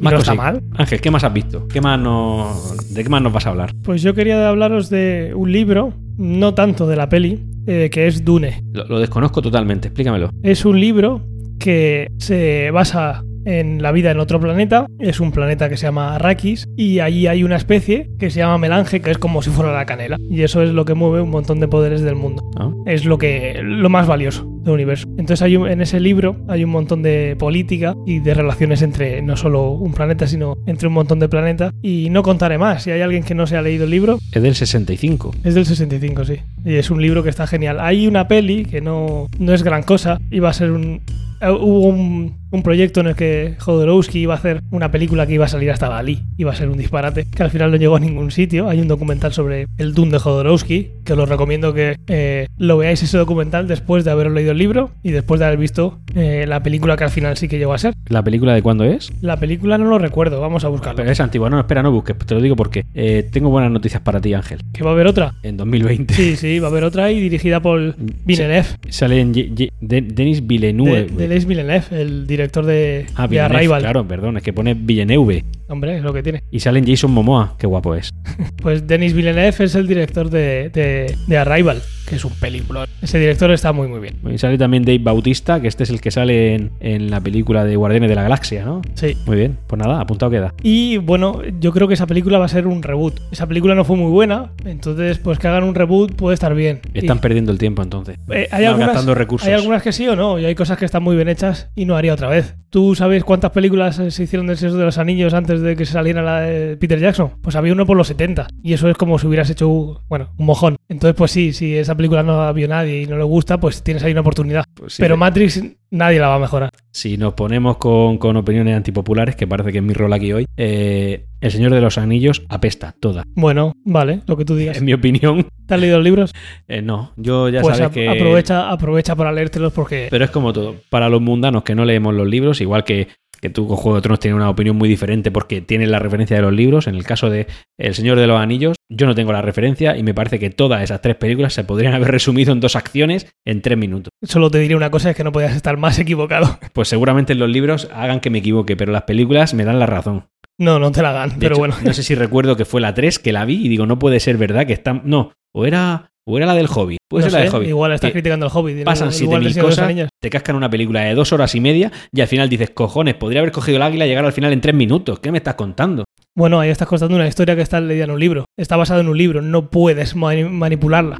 Más no está mal. Ángel, ¿qué más has visto? ¿Qué más nos, ¿De qué más nos vas a hablar? Pues yo quería hablaros de un libro, no tanto de la peli, eh, que es Dune. Lo, lo desconozco totalmente, explícamelo. Es un libro que se basa en la vida en otro planeta. Es un planeta que se llama Arrakis y allí hay una especie que se llama melange, que es como si fuera la canela. Y eso es lo que mueve un montón de poderes del mundo. ¿no? Es lo que lo más valioso del universo. Entonces hay un- en ese libro hay un montón de política y de relaciones entre no solo un planeta, sino entre un montón de planetas. Y no contaré más. Si hay alguien que no se ha leído el libro, Es del 65. es del 65, sí. Y es un libro que está genial. Hay una peli que no, no es gran cosa. Iba a ser un. Hubo un, un proyecto en el que Jodorowsky iba a hacer una película que iba a salir hasta Dalí. Iba a ser un disparate, que al final no llegó a ningún sitio. Hay un documental sobre el Doom de Jodorowsky, que os lo recomiendo que eh, lo veáis ese documental después de haber leído el libro y después de haber visto eh, la película que al final sí que llegó a ser. ¿La película de cuándo es? La película no lo recuerdo, vamos a buscarlo. Pero es antigua. No, espera, no busques. Te lo digo porque eh, tengo buenas noticias para ti, Ángel. ¿Que va a haber otra? En 2020 Sí, sí, va a haber otra y dirigida por Villeneuve. sale en De- Denis Villeneuve. De, de Les Villeneuve, el director de, ah, de Arrival. claro, perdón, es que pone Villeneuve. Hombre, es lo que tiene. Y sale en Jason Momoa, qué guapo es. [laughs] Pues Denis Villeneuve es el director de, de, de Arrival, que es un película. Ese director está muy, muy bien. Y sale también Dave Bautista, que este es el que sale en, en la película de Guardianes de la Galaxia, ¿no? Sí. Muy bien, pues nada, apuntado queda. Y bueno, yo creo que esa película va a ser un reboot. Esa película no fue muy buena, entonces pues que hagan un reboot puede estar bien. Están Y, perdiendo el tiempo entonces. eh, hay, no, algunas, gastando recursos. hay algunas que sí o no, y hay cosas que están muy bien hechas y no haría otra vez. ¿Tú sabes cuántas películas eh, se hicieron del Señor de los Anillos antes de que se saliera la de Peter Jackson? Pues había uno por los 70, y eso es como si hubieras hecho, un- bueno, un mojón. Entonces, pues sí, si esa película no la vio nadie y no le gusta, pues tienes ahí una oportunidad. Pues sí, Pero de- Matrix nadie la va a mejorar. si nos ponemos con, con opiniones antipopulares, que parece que es mi rol aquí hoy, eh, El Señor de los Anillos apesta toda. Bueno, vale, lo que tú digas. En mi opinión, ¿Te has leído los libros? eh, no. Yo ya pues sabes que. aprovecha, aprovecha para leértelos porque Pero es como todo. Para los mundanos que no leemos los libros, igual que, que tú con Juego de Tronos tienes una opinión muy diferente porque tienes la referencia de los libros. En el caso de El Señor de los Anillos, yo no tengo la referencia y me parece que todas esas tres películas se podrían [laughs] haber resumido en dos acciones en tres minutos. solo te diré una cosa, es que no podías estar más equivocado. [laughs] Pues seguramente los libros hagan que me equivoque, pero las películas me dan la razón. No, no te la De pero hecho, bueno. No sé si recuerdo que fue la 3 que la vi y digo, no puede ser verdad que están. No, o era, o era la del hobby. Puede No ser la del hobby. igual estás Que criticando al Hobbit. pasan igual 7.000 del Señor de los cosas, te cascan una película de dos horas y media y al final dices, cojones, podría haber cogido el águila y llegar al final en tres minutos. ¿Qué me estás contando? Bueno, ahí estás contando una historia que está leída en un libro. Está basada en un libro, no puedes mani- manipularla.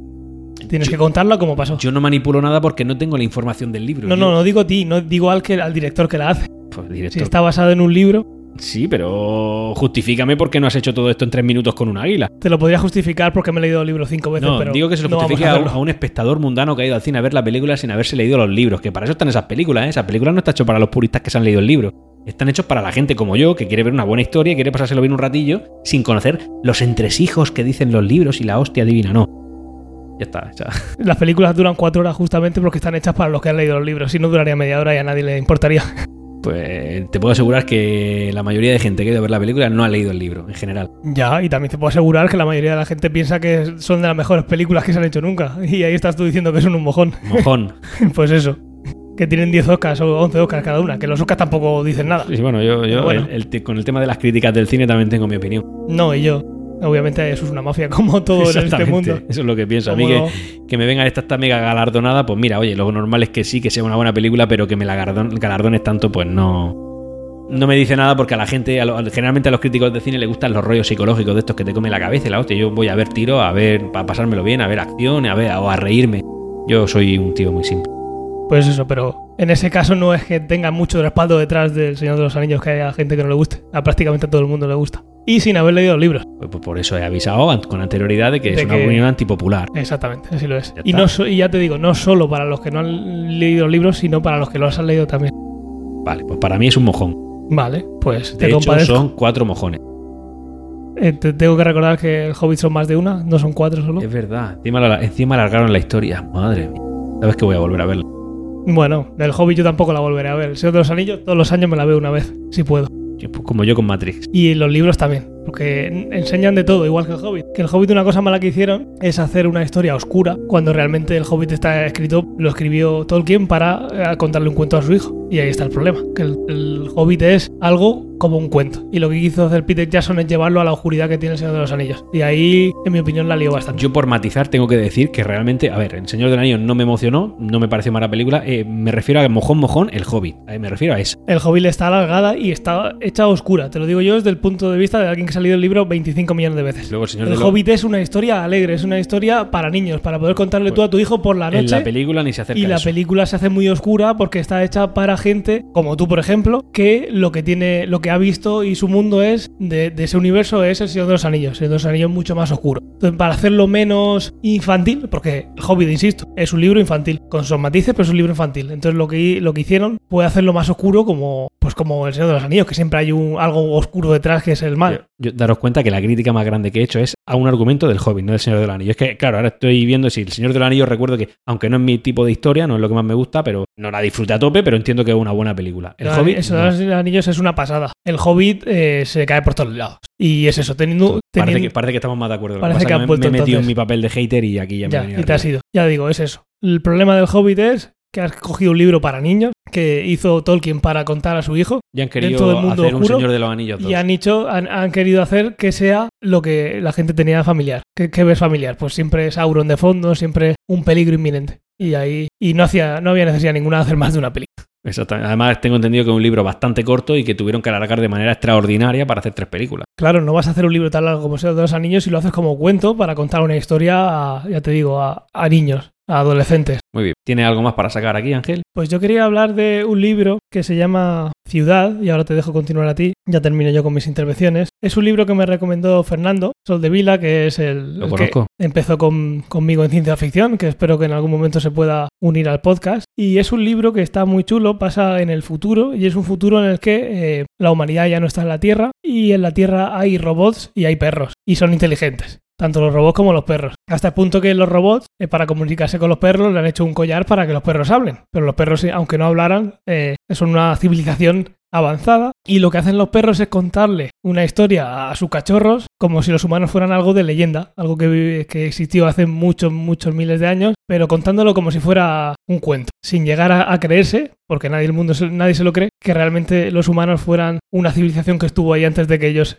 Tienes Yo- que contarla como pasó. Yo no manipulo nada porque no tengo la información del libro. no, Yo- no, no digo a ti, no digo al, que, al director que la hace. Pues, Si está basado en un libro, Sí, pero justifícame por qué no has hecho todo esto en tres minutos con un águila. te lo podría justificar porque me he leído el libro cinco veces, No, pero digo que se lo no justifique a a, un, hacerlo. a un espectador mundano que ha ido al cine a ver la película sin haberse leído los libros, que para eso están esas películas, ¿eh? Esas películas no están hechas para los puristas que se han leído el libro. Están hechos para la gente como yo, que quiere ver una buena historia y quiere pasárselo bien un ratillo, sin conocer los entresijos que dicen los libros y la hostia divina, no. Ya está, ya. [laughs] Las películas duran cuatro horas justamente porque están hechas para los que han leído los libros. Si no, duraría media hora y a nadie le importaría. Pues te puedo asegurar que la mayoría de gente que ha ido a ver la película no ha leído el libro, en general. Ya, y también te puedo asegurar que la mayoría de la gente piensa que son de las mejores películas que se han hecho nunca. [laughs] Y ahí estás tú diciendo que son un mojón. Mojón. [laughs] Pues eso. Que tienen 10 Oscars o 11 Oscars cada una. Que los Oscars tampoco dicen nada. Sí, bueno, yo, yo Bueno. el- el te- con el tema de las críticas del cine también tengo mi opinión. No, y yo. Obviamente eso es una mafia como todo en este mundo. Eso es lo que pienso. A mí que, que me vengan esta, esta mega galardonada, pues mira, oye, lo normal es que sí, que sea una buena película, pero que me la galardon- galardones tanto, pues no. No me dice nada porque a la gente, a lo- generalmente a los críticos de cine les gustan los rollos psicológicos de estos que te comen la cabeza y la hostia. Yo voy a ver tiro, a ver, para pasármelo bien, a ver acción, a ver, o a reírme. Yo soy un tío muy simple. Pues eso, pero en ese caso no es que tenga mucho respaldo detrás del Señor de los Anillos que haya gente que no le guste. A prácticamente todo el mundo le gusta. Y sin haber leído los libros. Pues, pues por eso he avisado con anterioridad de que De es una que- opinión antipopular. Exactamente, así lo es. Ya Y, no y ya te digo, no solo para los que no han leído los libros, sino para los que los han leído también. Vale, pues para mí es un mojón. Vale, pues De te hecho, compadezco. son cuatro mojones. Eh, te tengo que recordar que el Hobbit son más de una, no son cuatro solo. Es verdad. Encima, encima alargaron la historia. Madre mía. Sabes que voy a volver a verla. Bueno, del Hobbit yo tampoco la volveré a ver. El Señor de los Anillos todos los años me la veo una vez, si puedo. Como yo con Matrix. Y los libros también, porque en- enseñan de todo, igual que el Hobbit. Que el Hobbit una cosa mala que hicieron es hacer una historia oscura, cuando realmente el Hobbit está escrito, lo escribió Tolkien para eh, contarle un cuento a su hijo. Y ahí está el problema, que el, el Hobbit es algo como un cuento. Y lo que quiso hacer Peter Jackson es llevarlo a la oscuridad que tiene el Señor de los Anillos. Y ahí, en mi opinión, la lió bastante. Yo por matizar tengo que decir que realmente, a ver, El Señor del Anillo no me emocionó, no me pareció mala película. eh, me refiero a mojón, mojón, el Hobbit. Eh, me refiero a eso. El Hobbit está alargada y está hecha oscura. Te lo digo yo desde el punto de vista de alguien que ha leído el libro 25 millones de veces. Luego el Señor El de lo- Hobbit es una historia alegre, es una historia para niños, para poder contarle tú a tu hijo por la en noche. la película ni se acerca y a la eso. película se hace muy oscura porque está hecha para gente como tú, por ejemplo, que lo que tiene, lo que ha visto y su mundo es de, de ese universo es el Señor de los Anillos. El Señor de los Anillos es mucho más oscuro. Entonces, para hacerlo menos infantil, porque el Hobbit, insisto, es un libro infantil, con sus matices, pero es un libro infantil. Entonces, lo que, lo que hicieron fue hacerlo más oscuro como, pues como el Señor de los Anillos, que siempre hay un, algo oscuro detrás que es el mal. Yo- daros cuenta que la crítica más grande que he hecho es a un argumento del Hobbit, no del Señor del Anillo. Es que, claro, ahora estoy viendo si el Señor del Anillo recuerdo que, aunque no es mi tipo de historia, no es lo que más me gusta, pero no la disfruté a tope, pero entiendo que es una buena película. El El Hobbit. eso no. de los anillos es una pasada. El Hobbit eh, se cae por todos lados. Y es eso, teniendo. Parece, teniendo- que, parece que estamos más de acuerdo. Lo que Parece que han me- me he metido en mi papel de hater y aquí ya me he Ya, venido y te has ido. Ya digo, es eso. El problema del Hobbit es que has cogido un libro para niños que hizo Tolkien para contar a su hijo Ya han querido del mundo hacer un oscuro, Señor de los Anillos 2. y han hecho, han, han querido hacer que sea lo que la gente tenía familiar. ¿Qué, qué ves familiar? Pues siempre Sauron de fondo, siempre un peligro inminente. Y ahí y no hacía no había necesidad ninguna de hacer más de una película. Exactamente. Además, tengo entendido que es un libro bastante corto y que tuvieron que alargar de manera extraordinaria para hacer tres películas. Claro, no vas a hacer un libro tan largo como Señor de los Anillos y lo haces como cuento para contar una historia, a- ya te digo, a, a niños. Adolescentes. Muy bien. ¿Tiene algo más para sacar aquí, Ángel? Pues yo quería hablar de un libro que se llama Ciudad, y ahora te dejo continuar a ti, ya termino yo con mis intervenciones. Es un libro que me recomendó Fernando Soldevila, que es el, Lo el que conozco. empezó con- conmigo en ciencia ficción, que espero que en algún momento se pueda unir al podcast. Y es un libro que está muy chulo, pasa en el futuro, y es un futuro en el que eh, la humanidad ya no está en la Tierra, y en la Tierra hay robots y hay perros, y son inteligentes. Tanto los robots como los perros. Hasta el punto que los robots, eh, para comunicarse con los perros, le han hecho un collar para que los perros hablen. Pero los perros, eh, aunque no hablaran, eh, son una [laughs] civilización avanzada. Y lo que hacen los perros es contarle una historia a sus cachorros como si los humanos fueran algo de leyenda. Algo que, que existió hace muchos, muchos miles de años. Pero contándolo como si fuera un cuento. Sin llegar a, creerse, porque nadie, el mundo, nadie se lo cree, que realmente los humanos fueran una civilización que estuvo ahí antes de que ellos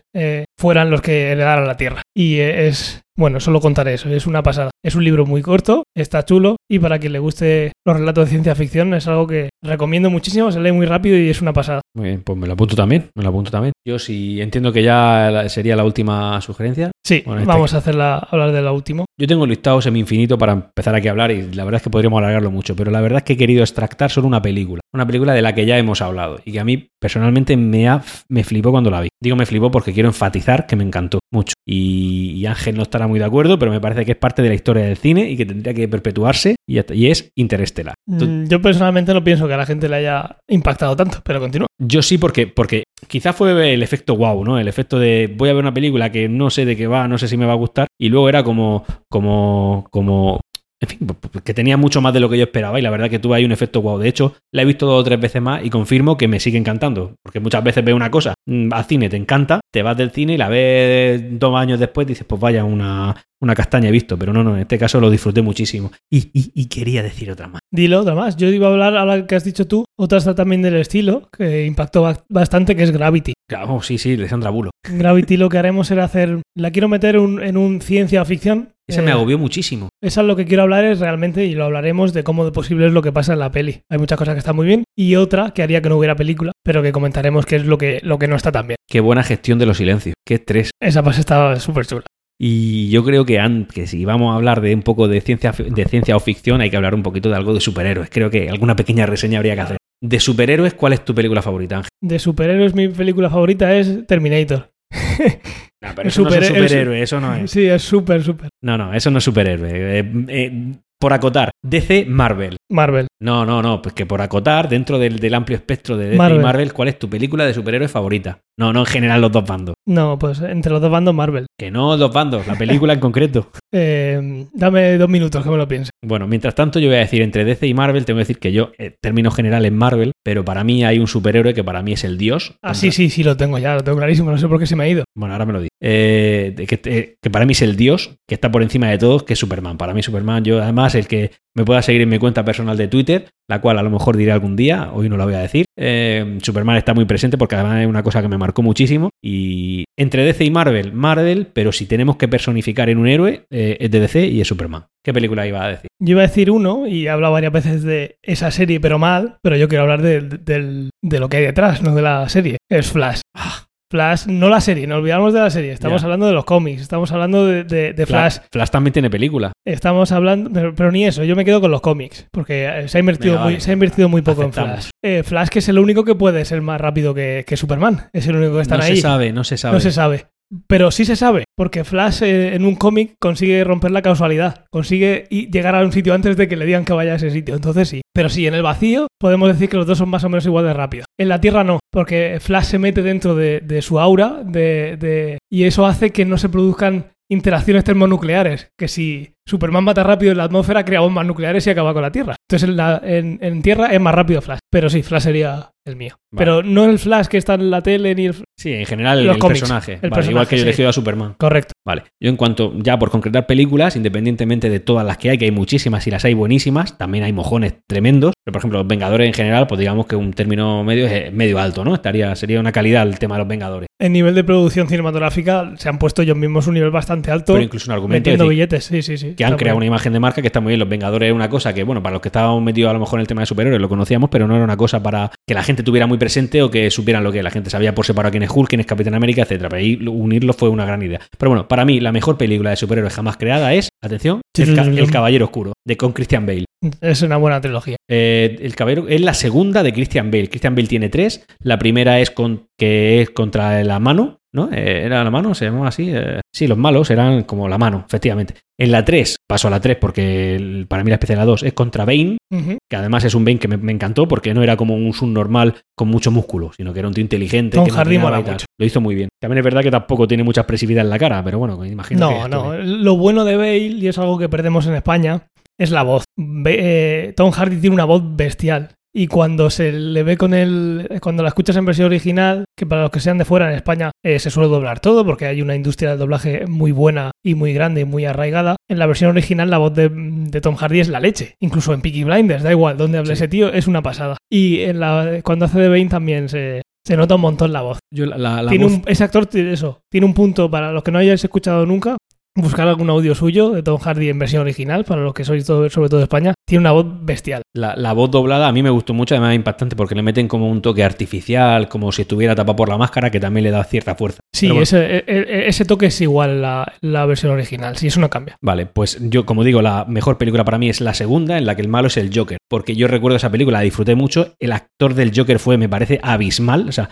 fueran los que heredaran la Tierra. Y eh, es, bueno, solo contaré eso, es una pasada. Es un libro muy corto, está chulo y para quien le guste los relatos de ciencia ficción es algo que recomiendo muchísimo, se lee muy rápido y es una pasada. Muy bien, pues me lo apunto también, me lo apunto también. Yo sí entiendo que ya sería la última sugerencia. Sí, Bueno, este- vamos a hacerla, hablar de la última. Yo tengo listado semi-infinito para empezar aquí a hablar y la verdad es que podríamos alargarlo mucho, pero la verdad es que he querido extractar solo una película, una película de la que ya hemos hablado y que a mí personalmente me, ha, me flipó cuando la vi. Digo me flipó porque quiero enfatizar que me encantó mucho y, y Ángel no estará muy de acuerdo, pero me parece que es parte de la historia del cine y que tendría que perpetuarse y, es Interestelar. Mm, Yo personalmente no pienso que a la gente le haya impactado tanto, pero continúa. Yo sí, porque, porque quizás fue el efecto wow, ¿no? El efecto de voy a ver una película que no sé de qué va, no sé si me va a gustar, y luego era como, como, como, en fin, que tenía mucho más de lo que yo esperaba, y la verdad que tuve ahí un efecto wow. De hecho, la he visto dos o tres veces más y confirmo que me sigue encantando, porque muchas veces veo una cosa, mm, al cine te encanta, te vas del cine y la ves dos años después, dices, pues vaya, una, una castaña he visto, pero no, no, en este caso lo disfruté muchísimo. Y, y- y quería decir otra más. Dilo otra más. Yo iba a hablar, ahora que has dicho tú, otra está también del estilo, que impactó ba- bastante, que es Gravity. Claro, sí, sí, de Sandra Bullock. Gravity lo que haremos será hacer, la quiero meter un- en un ciencia ficción. Esa Eh, me agobió muchísimo. Esa es lo que quiero hablar es realmente, y lo hablaremos, de cómo de posible es lo que pasa en la peli. Hay muchas cosas que están muy bien y otra que haría que no hubiera película, pero que comentaremos que es lo que, lo que no está tan bien. Qué buena gestión de los silencios. Qué estrés. Esa parte está súper chula. Y yo creo que, an- que si vamos a hablar de un poco de ciencia, de ciencia o ficción, hay que hablar un poquito de algo de superhéroes. Creo que alguna pequeña reseña habría que hacer. De superhéroes, ¿cuál es tu película favorita, Ángel? De superhéroes, mi película favorita es Terminator. No, pero eso no es un superhéroe, superhéroe, eso no es. Sí, es súper, súper. No, no, eso no es superhéroe. Eh, eh, por acotar, DC, Marvel. Marvel. No, no, no, pues que por acotar, dentro del, del amplio espectro de DC Marvel. y Marvel, ¿cuál es tu película de superhéroes favorita? No, no en general los dos bandos. No, pues entre los dos bandos Marvel. Que no los bandos, la película en concreto. [laughs] Eh, dame dos minutos que me lo piense. Bueno, mientras tanto yo voy a decir entre DC y Marvel, tengo que decir que yo, en términos generales, Marvel, pero para mí hay un superhéroe que para mí es el dios. Ah, sí, sí, sí, lo tengo ya, lo tengo clarísimo, no sé por qué se me ha ido. Bueno, ahora me lo digo. Eh, de que, eh, que para mí es el dios, que está por encima de todos, que es Superman. Para mí Superman, yo además el que me pueda seguir en mi cuenta personal de Twitter, la cual a lo mejor diré algún día, hoy no la voy a decir. eh, Superman está muy presente porque además es una cosa que me marcó muchísimo. Y entre DC y Marvel, Marvel, pero si tenemos que personificar en un héroe, eh, es de DC y es Superman. ¿Qué película iba a decir? Yo iba a decir uno y he hablado varias veces de esa serie, pero mal, pero yo quiero hablar de, del- de lo que hay detrás, no de la serie. Es Flash. Flash, no la serie, no olvidamos de la serie. Estamos hablando de los cómics, estamos hablando de, de- de Flash. Flash también tiene película. Estamos hablando, pero, pero ni eso, yo me quedo con los cómics, porque se ha invertido, muy, vale, se ha invertido muy poco en. Flash. Eh, Flash, que es el único que puede ser más rápido que, que Superman, es el único que está no ahí. se sabe, no se sabe. No se sabe. Pero sí se sabe, porque Flash eh, en un cómic consigue romper la causalidad, consigue llegar a un sitio antes de que le digan que vaya a ese sitio. Entonces sí. Pero sí, en el vacío podemos decir que los dos son más o menos igual de rápido. En la Tierra no, porque Flash se mete dentro de, de su aura de, de- y eso hace que no se produzcan interacciones termonucleares. Que si Superman mata rápido en la atmósfera, crea bombas nucleares y acaba con la Tierra. Entonces en, la- en- en Tierra es más rápido Flash. Pero sí, Flash sería el mío. Vale. Pero no el Flash que está en la tele ni el... Sí, en general el, Los el cómics, personaje. el Vale, personaje, igual que yo he sí. elegido a Superman. Correcto. Vale. Yo en cuanto, ya por concretar películas, independientemente de todas las que hay, que hay muchísimas y las hay buenísimas, también hay mojones tremendos. Pero, por ejemplo, los Vengadores en general, pues digamos que un término medio es medio alto, ¿no? Estaría, sería una calidad el tema de los Vengadores. En nivel de producción cinematográfica se han puesto ellos mismos un nivel bastante alto Pero incluso un argumento. metiendo decir, billetes. Sí, sí, sí. Sí. que han creado una imagen de marca que está muy bien. Los Vengadores es una cosa que, bueno, para los que estábamos metidos a lo mejor en el tema de superhéroes lo conocíamos, pero no era una cosa para que la gente tuviera muy presente o que supieran lo que es. la gente sabía por separado quién es Hulk, quién es Capitán América, etcétera. Pero ahí unirlo fue una gran idea. Pero bueno, para mí la mejor película de superhéroes jamás creada es, atención, El, Ca- El Caballero Oscuro, de con Christian Bale. Es una buena trilogía. Eh, el caballero es la segunda de Christian Bale. Christian Bale tiene tres. La primera es con, que es contra la mano, ¿no? Eh, ¿Era la mano? ¿Se llamaba así? Eh, sí, los malos eran como la mano, efectivamente. En la 3, paso a la 3 porque el- para mí la especie de la 2 es contra Bane, que además es un Bane que me, me encantó porque no era como un subnormal con mucho músculo, sino que era un tío inteligente. Tom que Hardy tal. mucho. Lo hizo muy bien. También es verdad que tampoco tiene mucha expresividad en la cara, pero bueno, imagino que No, esto no. es- Lo bueno de Bale, y es algo que perdemos en España, es la voz. Be- eh, Tom Hardy tiene una voz bestial. Y cuando se le ve con el. Cuando la escuchas en versión original, que para los que sean de fuera en España eh, se suele doblar todo, porque hay una industria del doblaje muy buena y muy grande y muy arraigada. En la versión original, la voz de, de Tom Hardy es la leche. Incluso en Peaky Blinders, da igual donde hable Sí. ese tío, es una pasada. Y en la, cuando hace de Bane también se, se nota un montón la voz. Yo la, la- la tiene voz- un, ese actor tiene eso, tiene un punto para los que no hayáis escuchado nunca, buscar algún audio suyo de Tom Hardy en versión original, para los que sois todo- sobre todo de España, tiene una voz bestial. La, la voz doblada a mí me gustó mucho, además es impactante porque le meten como un toque artificial, como si estuviera tapado por la máscara, que también le da cierta fuerza. Sí, bueno, ese, e- e- ese toque es igual la, la versión original, sí, eso no cambia. Vale, pues yo, como digo, la mejor película para mí es la segunda, en la que el malo es el Joker. Porque yo recuerdo esa película, la disfruté mucho. El actor del Joker fue, me parece, abismal. O sea,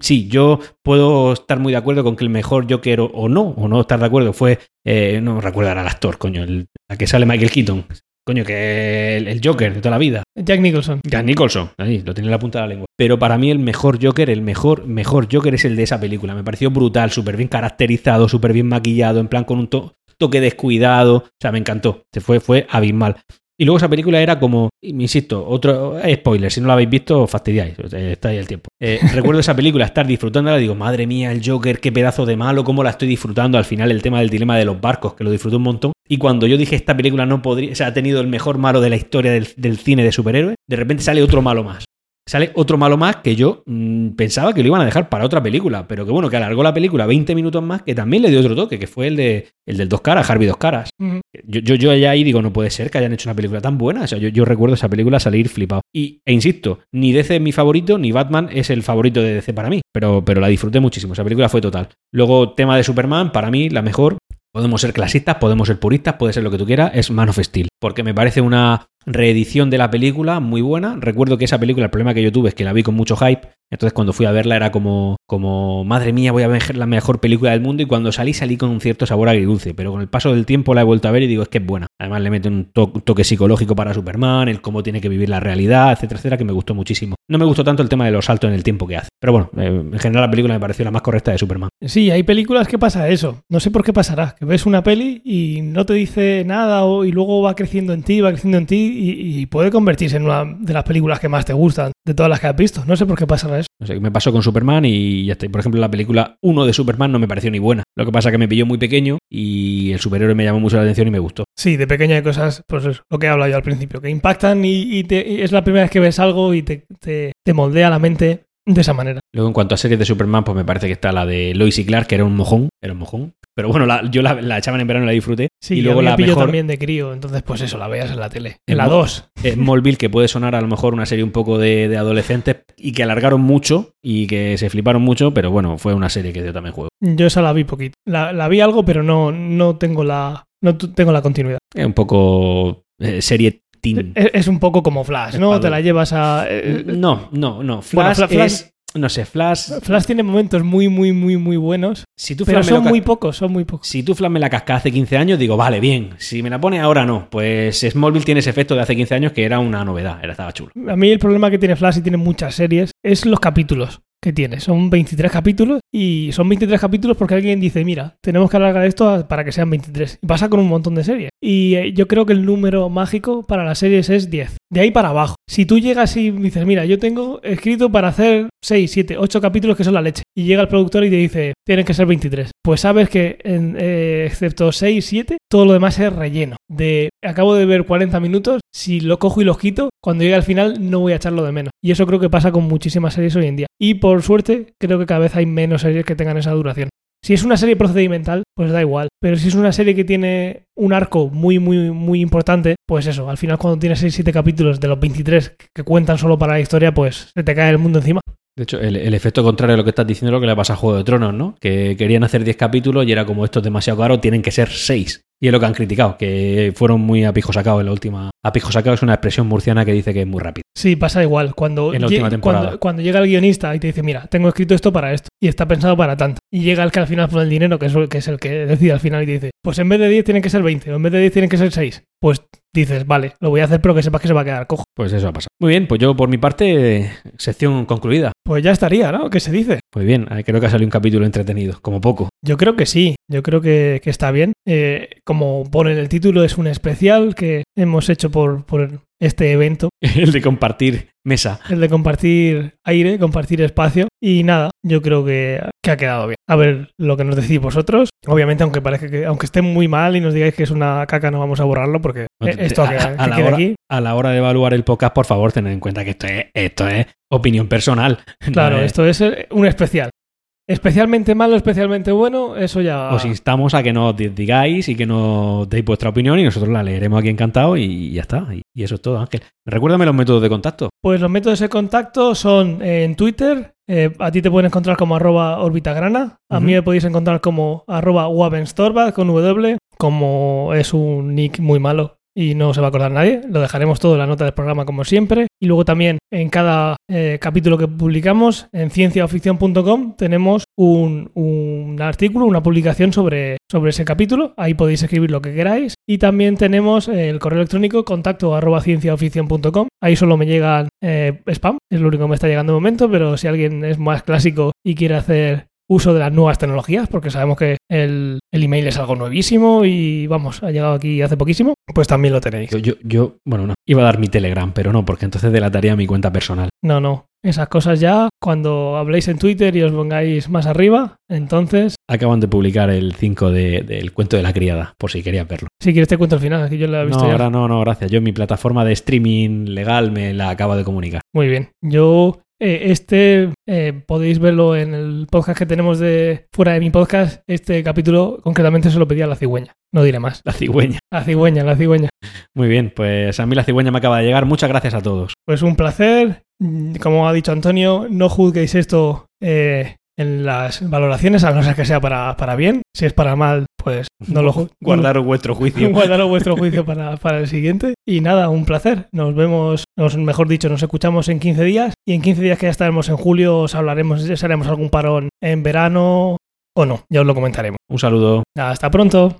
sí, yo puedo estar muy de acuerdo con que el mejor Joker o, o no, o no estar de acuerdo, fue. Eh, no recuerdo ahora al actor, coño, el, la que sale Michael Keaton. Coño, que el, el Joker de toda la vida. Jack Nicholson. Jack Nicholson, ahí, lo tenía en la punta de la lengua. Pero para mí el mejor Joker, el mejor, mejor Joker es el de esa película. Me pareció brutal, súper bien caracterizado, súper bien maquillado, en plan con un to- toque descuidado. O sea, me encantó. Se fue, fue abismal. Y luego esa película era como, insisto, otro eh, spoiler, si no la habéis visto, fastidiáis, sea, está ahí el tiempo. Eh, [laughs] recuerdo esa película, estar disfrutándola, digo, madre mía, el Joker, qué pedazo de malo, cómo la estoy disfrutando. Al final el tema del dilema de los barcos, que lo disfruté un montón. Y cuando yo dije, esta película no podría, o sea, ha tenido el mejor malo de la historia del, del cine de superhéroes, de repente sale otro malo más. Sale otro malo más que yo mm, pensaba que lo iban a dejar para otra película, pero que bueno, que alargó la película 20 minutos más, que también le dio otro toque, que fue el de el del dos caras, Harvey dos caras. Yo, yo, yo allá ahí digo, no puede ser que hayan hecho una película tan buena. O sea, yo, yo recuerdo esa película salir flipado. Y, e insisto, ni DC es mi favorito, ni Batman es el favorito de DC para mí. Pero, pero la disfruté muchísimo. Esa película fue total. Luego, tema de Superman, para mí, la mejor. Podemos ser clasistas, podemos ser puristas, puede ser lo que tú quieras, es Man of Steel. Porque me parece una reedición de la película muy buena. Recuerdo que esa película, el problema que yo tuve es que la vi con mucho hype. Entonces cuando fui a verla era como, como madre mía, voy a ver la mejor película del mundo. Y cuando salí, salí con un cierto sabor agridulce. Pero con el paso del tiempo la he vuelto a ver y digo, es que es buena. Además le mete un to- toque psicológico para Superman, el cómo tiene que vivir la realidad, etcétera, etcétera, que me gustó muchísimo. No me gustó tanto el tema de los saltos en el tiempo que hace. Pero bueno, eh, en general la película me pareció la más correcta de Superman. Sí, hay películas que pasa eso. No sé por qué pasará. Que ves una peli y no te dice nada o- y luego va creciendo en ti, va creciendo en ti y, y puede convertirse en una de las películas que más te gustan de todas las que has visto. No sé por qué pasará eso. No sé, me pasó con Superman y ya está. Y, Por ejemplo, la película 1 de Superman no me pareció ni buena. Lo que pasa que me pilló muy pequeño y el superhéroe me llamó mucho la atención y me gustó. Sí, de pequeñas cosas, pues es lo que he hablado yo al principio, que impactan y, y te- y es la primera vez que ves algo y te, te- te moldea la mente de esa manera. Luego, en cuanto a series de Superman, pues me parece que está la de Lois y Clark, que era un mojón. Era un mojón. Pero bueno, la- yo la, la echaban en verano y la disfruté. Sí, y luego la pilló mejor, también de crío, entonces pues eso, la veas en la tele. En En la Mo- 2. eh, Smallville, que puede sonar a lo mejor una serie un poco de, de adolescentes y que alargaron mucho y que se fliparon mucho, pero bueno, fue una serie que yo también juego. Yo esa la vi poquito. La, la vi algo, pero no, no tengo la no tengo la continuidad. Es un poco eh, serie Es, es un poco como Flash, ¿no? Te la llevas a... eh, No, no, no. Flash, Fla- Flash- es... No sé, Flash... Flash tiene momentos muy, muy, muy, muy buenos, Si tú pero son muy pocos, son muy pocos. Si tú Flash me la cascas hace 15 años, digo, vale, bien. Si me la pone ahora, no. Pues Smallville tiene ese efecto de hace 15 años que era una novedad, era estaba chulo. A mí el problema que tiene Flash y tiene muchas series es los capítulos que tiene. Son 23 capítulos y son 23 capítulos porque alguien dice, mira, tenemos que alargar esto para que sean 23. Y pasa con un montón de series. Y eh, yo creo que el número mágico para las series es 10. De ahí para abajo. Si tú llegas y dices, mira, yo tengo escrito para hacer 6, 7, 8 capítulos que son la leche. Y llega el productor y te dice, tienen que ser 23. Pues sabes que, en, eh, excepto 6, 7, todo lo demás es relleno. De, acabo de ver 40 minutos, si lo cojo y los quito, cuando llegue al final no voy a echarlo de menos. Y eso creo que pasa con muchísimas series hoy en día. Y por suerte, creo que cada vez hay menos series que tengan esa duración. Si es una serie procedimental, pues da igual. Pero si es una serie que tiene un arco muy, muy, muy importante, pues eso, al final cuando tienes 6-7 capítulos de los 23 que cuentan solo para la historia, pues se te cae el mundo encima. De hecho, el, efecto contrario a lo que estás diciendo es lo que le pasa a Juego de Tronos, ¿no? Que querían hacer 10 capítulos y era como esto es demasiado caro, tienen que ser 6. Y es lo que han criticado, que fueron muy a en la última. A pijo sacado es una expresión murciana que dice que es muy rápido. Sí, pasa igual. Cuando, En la última temporada. cuando, cuando llega el guionista y te dice, mira, tengo escrito esto para esto y está pensado para tanto. Y llega el que al final pone el dinero, que es, el- que es el que decide al final y te dice, pues en vez de 10 tienen que ser 20 o en vez de 10 tienen que ser 6. Pues dices, vale, lo voy a hacer, pero que sepas que se va a quedar cojo. Pues eso ha pasado. Muy bien, pues yo por mi parte, sección concluida. Pues ya estaría, ¿no? ¿Qué se dice? Pues bien, eh, creo que ha salido un capítulo entretenido, como poco. Yo creo que sí, yo creo que, que está bien. Eh, como pone en el título, es un especial que hemos hecho por, por este evento, [laughs] El de compartir mesa. el de compartir aire, compartir espacio. Y nada, yo creo que, que ha quedado bien. A ver lo que nos decís vosotros. Obviamente, aunque parezca que, aunque esté muy mal y nos digáis que es una caca, no vamos a borrarlo porque No, esto a- que, a que la hora- aquí. A la hora de evaluar el podcast, por favor, tened en cuenta que esto es, esto es opinión personal. [laughs] Claro, No es- esto es eh, un especial. Especialmente malo, especialmente bueno, eso ya. Os instamos a que nos di- digáis y que nos deis vuestra opinión y nosotros la leeremos aquí encantado y ya está. Y, eso es todo, Ángel. Recuérdame los métodos de contacto. Pues los métodos de contacto son eh, en Twitter. eh, a ti te pueden encontrar como arroba orbitagrana. A mí me podéis encontrar como arroba wabenstorbat con W. Como es un nick muy malo y no se va a acordar nadie. Lo dejaremos todo en la nota del programa como siempre. Y luego también en cada eh, capítulo que publicamos en cienciaoficción.com tenemos un, un artículo, una publicación sobre, sobre ese capítulo. Ahí podéis escribir lo que queráis. Y también tenemos el correo electrónico contacto. Ahí solo me llegan eh, spam, es lo único que me está llegando de momento, pero si alguien es más clásico y quiere hacer uso de las nuevas tecnologías, porque sabemos que el, el email es algo nuevísimo y vamos, ha llegado aquí hace poquísimo, pues también lo tenéis. Yo, yo, yo, bueno, no. Iba a dar mi Telegram, pero no, porque entonces delataría mi cuenta personal. No, no. Esas cosas ya, cuando habléis en Twitter y os pongáis más arriba, entonces, Acaban de publicar el 5 de- del cuento de la criada, por si querías verlo. si quieres te cuento el final, aquí yo lo he visto No, ya. ahora no, no, gracias. Yo en mi plataforma de streaming legal me la acabo de comunicar. Muy bien. Yo, este, eh, podéis verlo en el podcast que tenemos de fuera de mi podcast. Este capítulo concretamente se lo pedí a la cigüeña. No diré más. La cigüeña. La cigüeña, la cigüeña. Muy bien, pues a mí la cigüeña me acaba de llegar. Muchas gracias a todos. Pues un placer. Mm, Como ha dicho Antonio, no juzguéis esto eh, en las valoraciones, a no ser que sea para, para bien. Si es para mal, pues no lo [laughs] Guardaros vuestro juicio. [laughs] Guardaros vuestro juicio para, para el siguiente. Y nada, un placer. Nos vemos, nos, mejor dicho, nos escuchamos en 15 días. Y en 15 días que ya estaremos en julio, os hablaremos, si haremos algún parón en verano o no. Ya os lo comentaremos. Un saludo. Hasta pronto.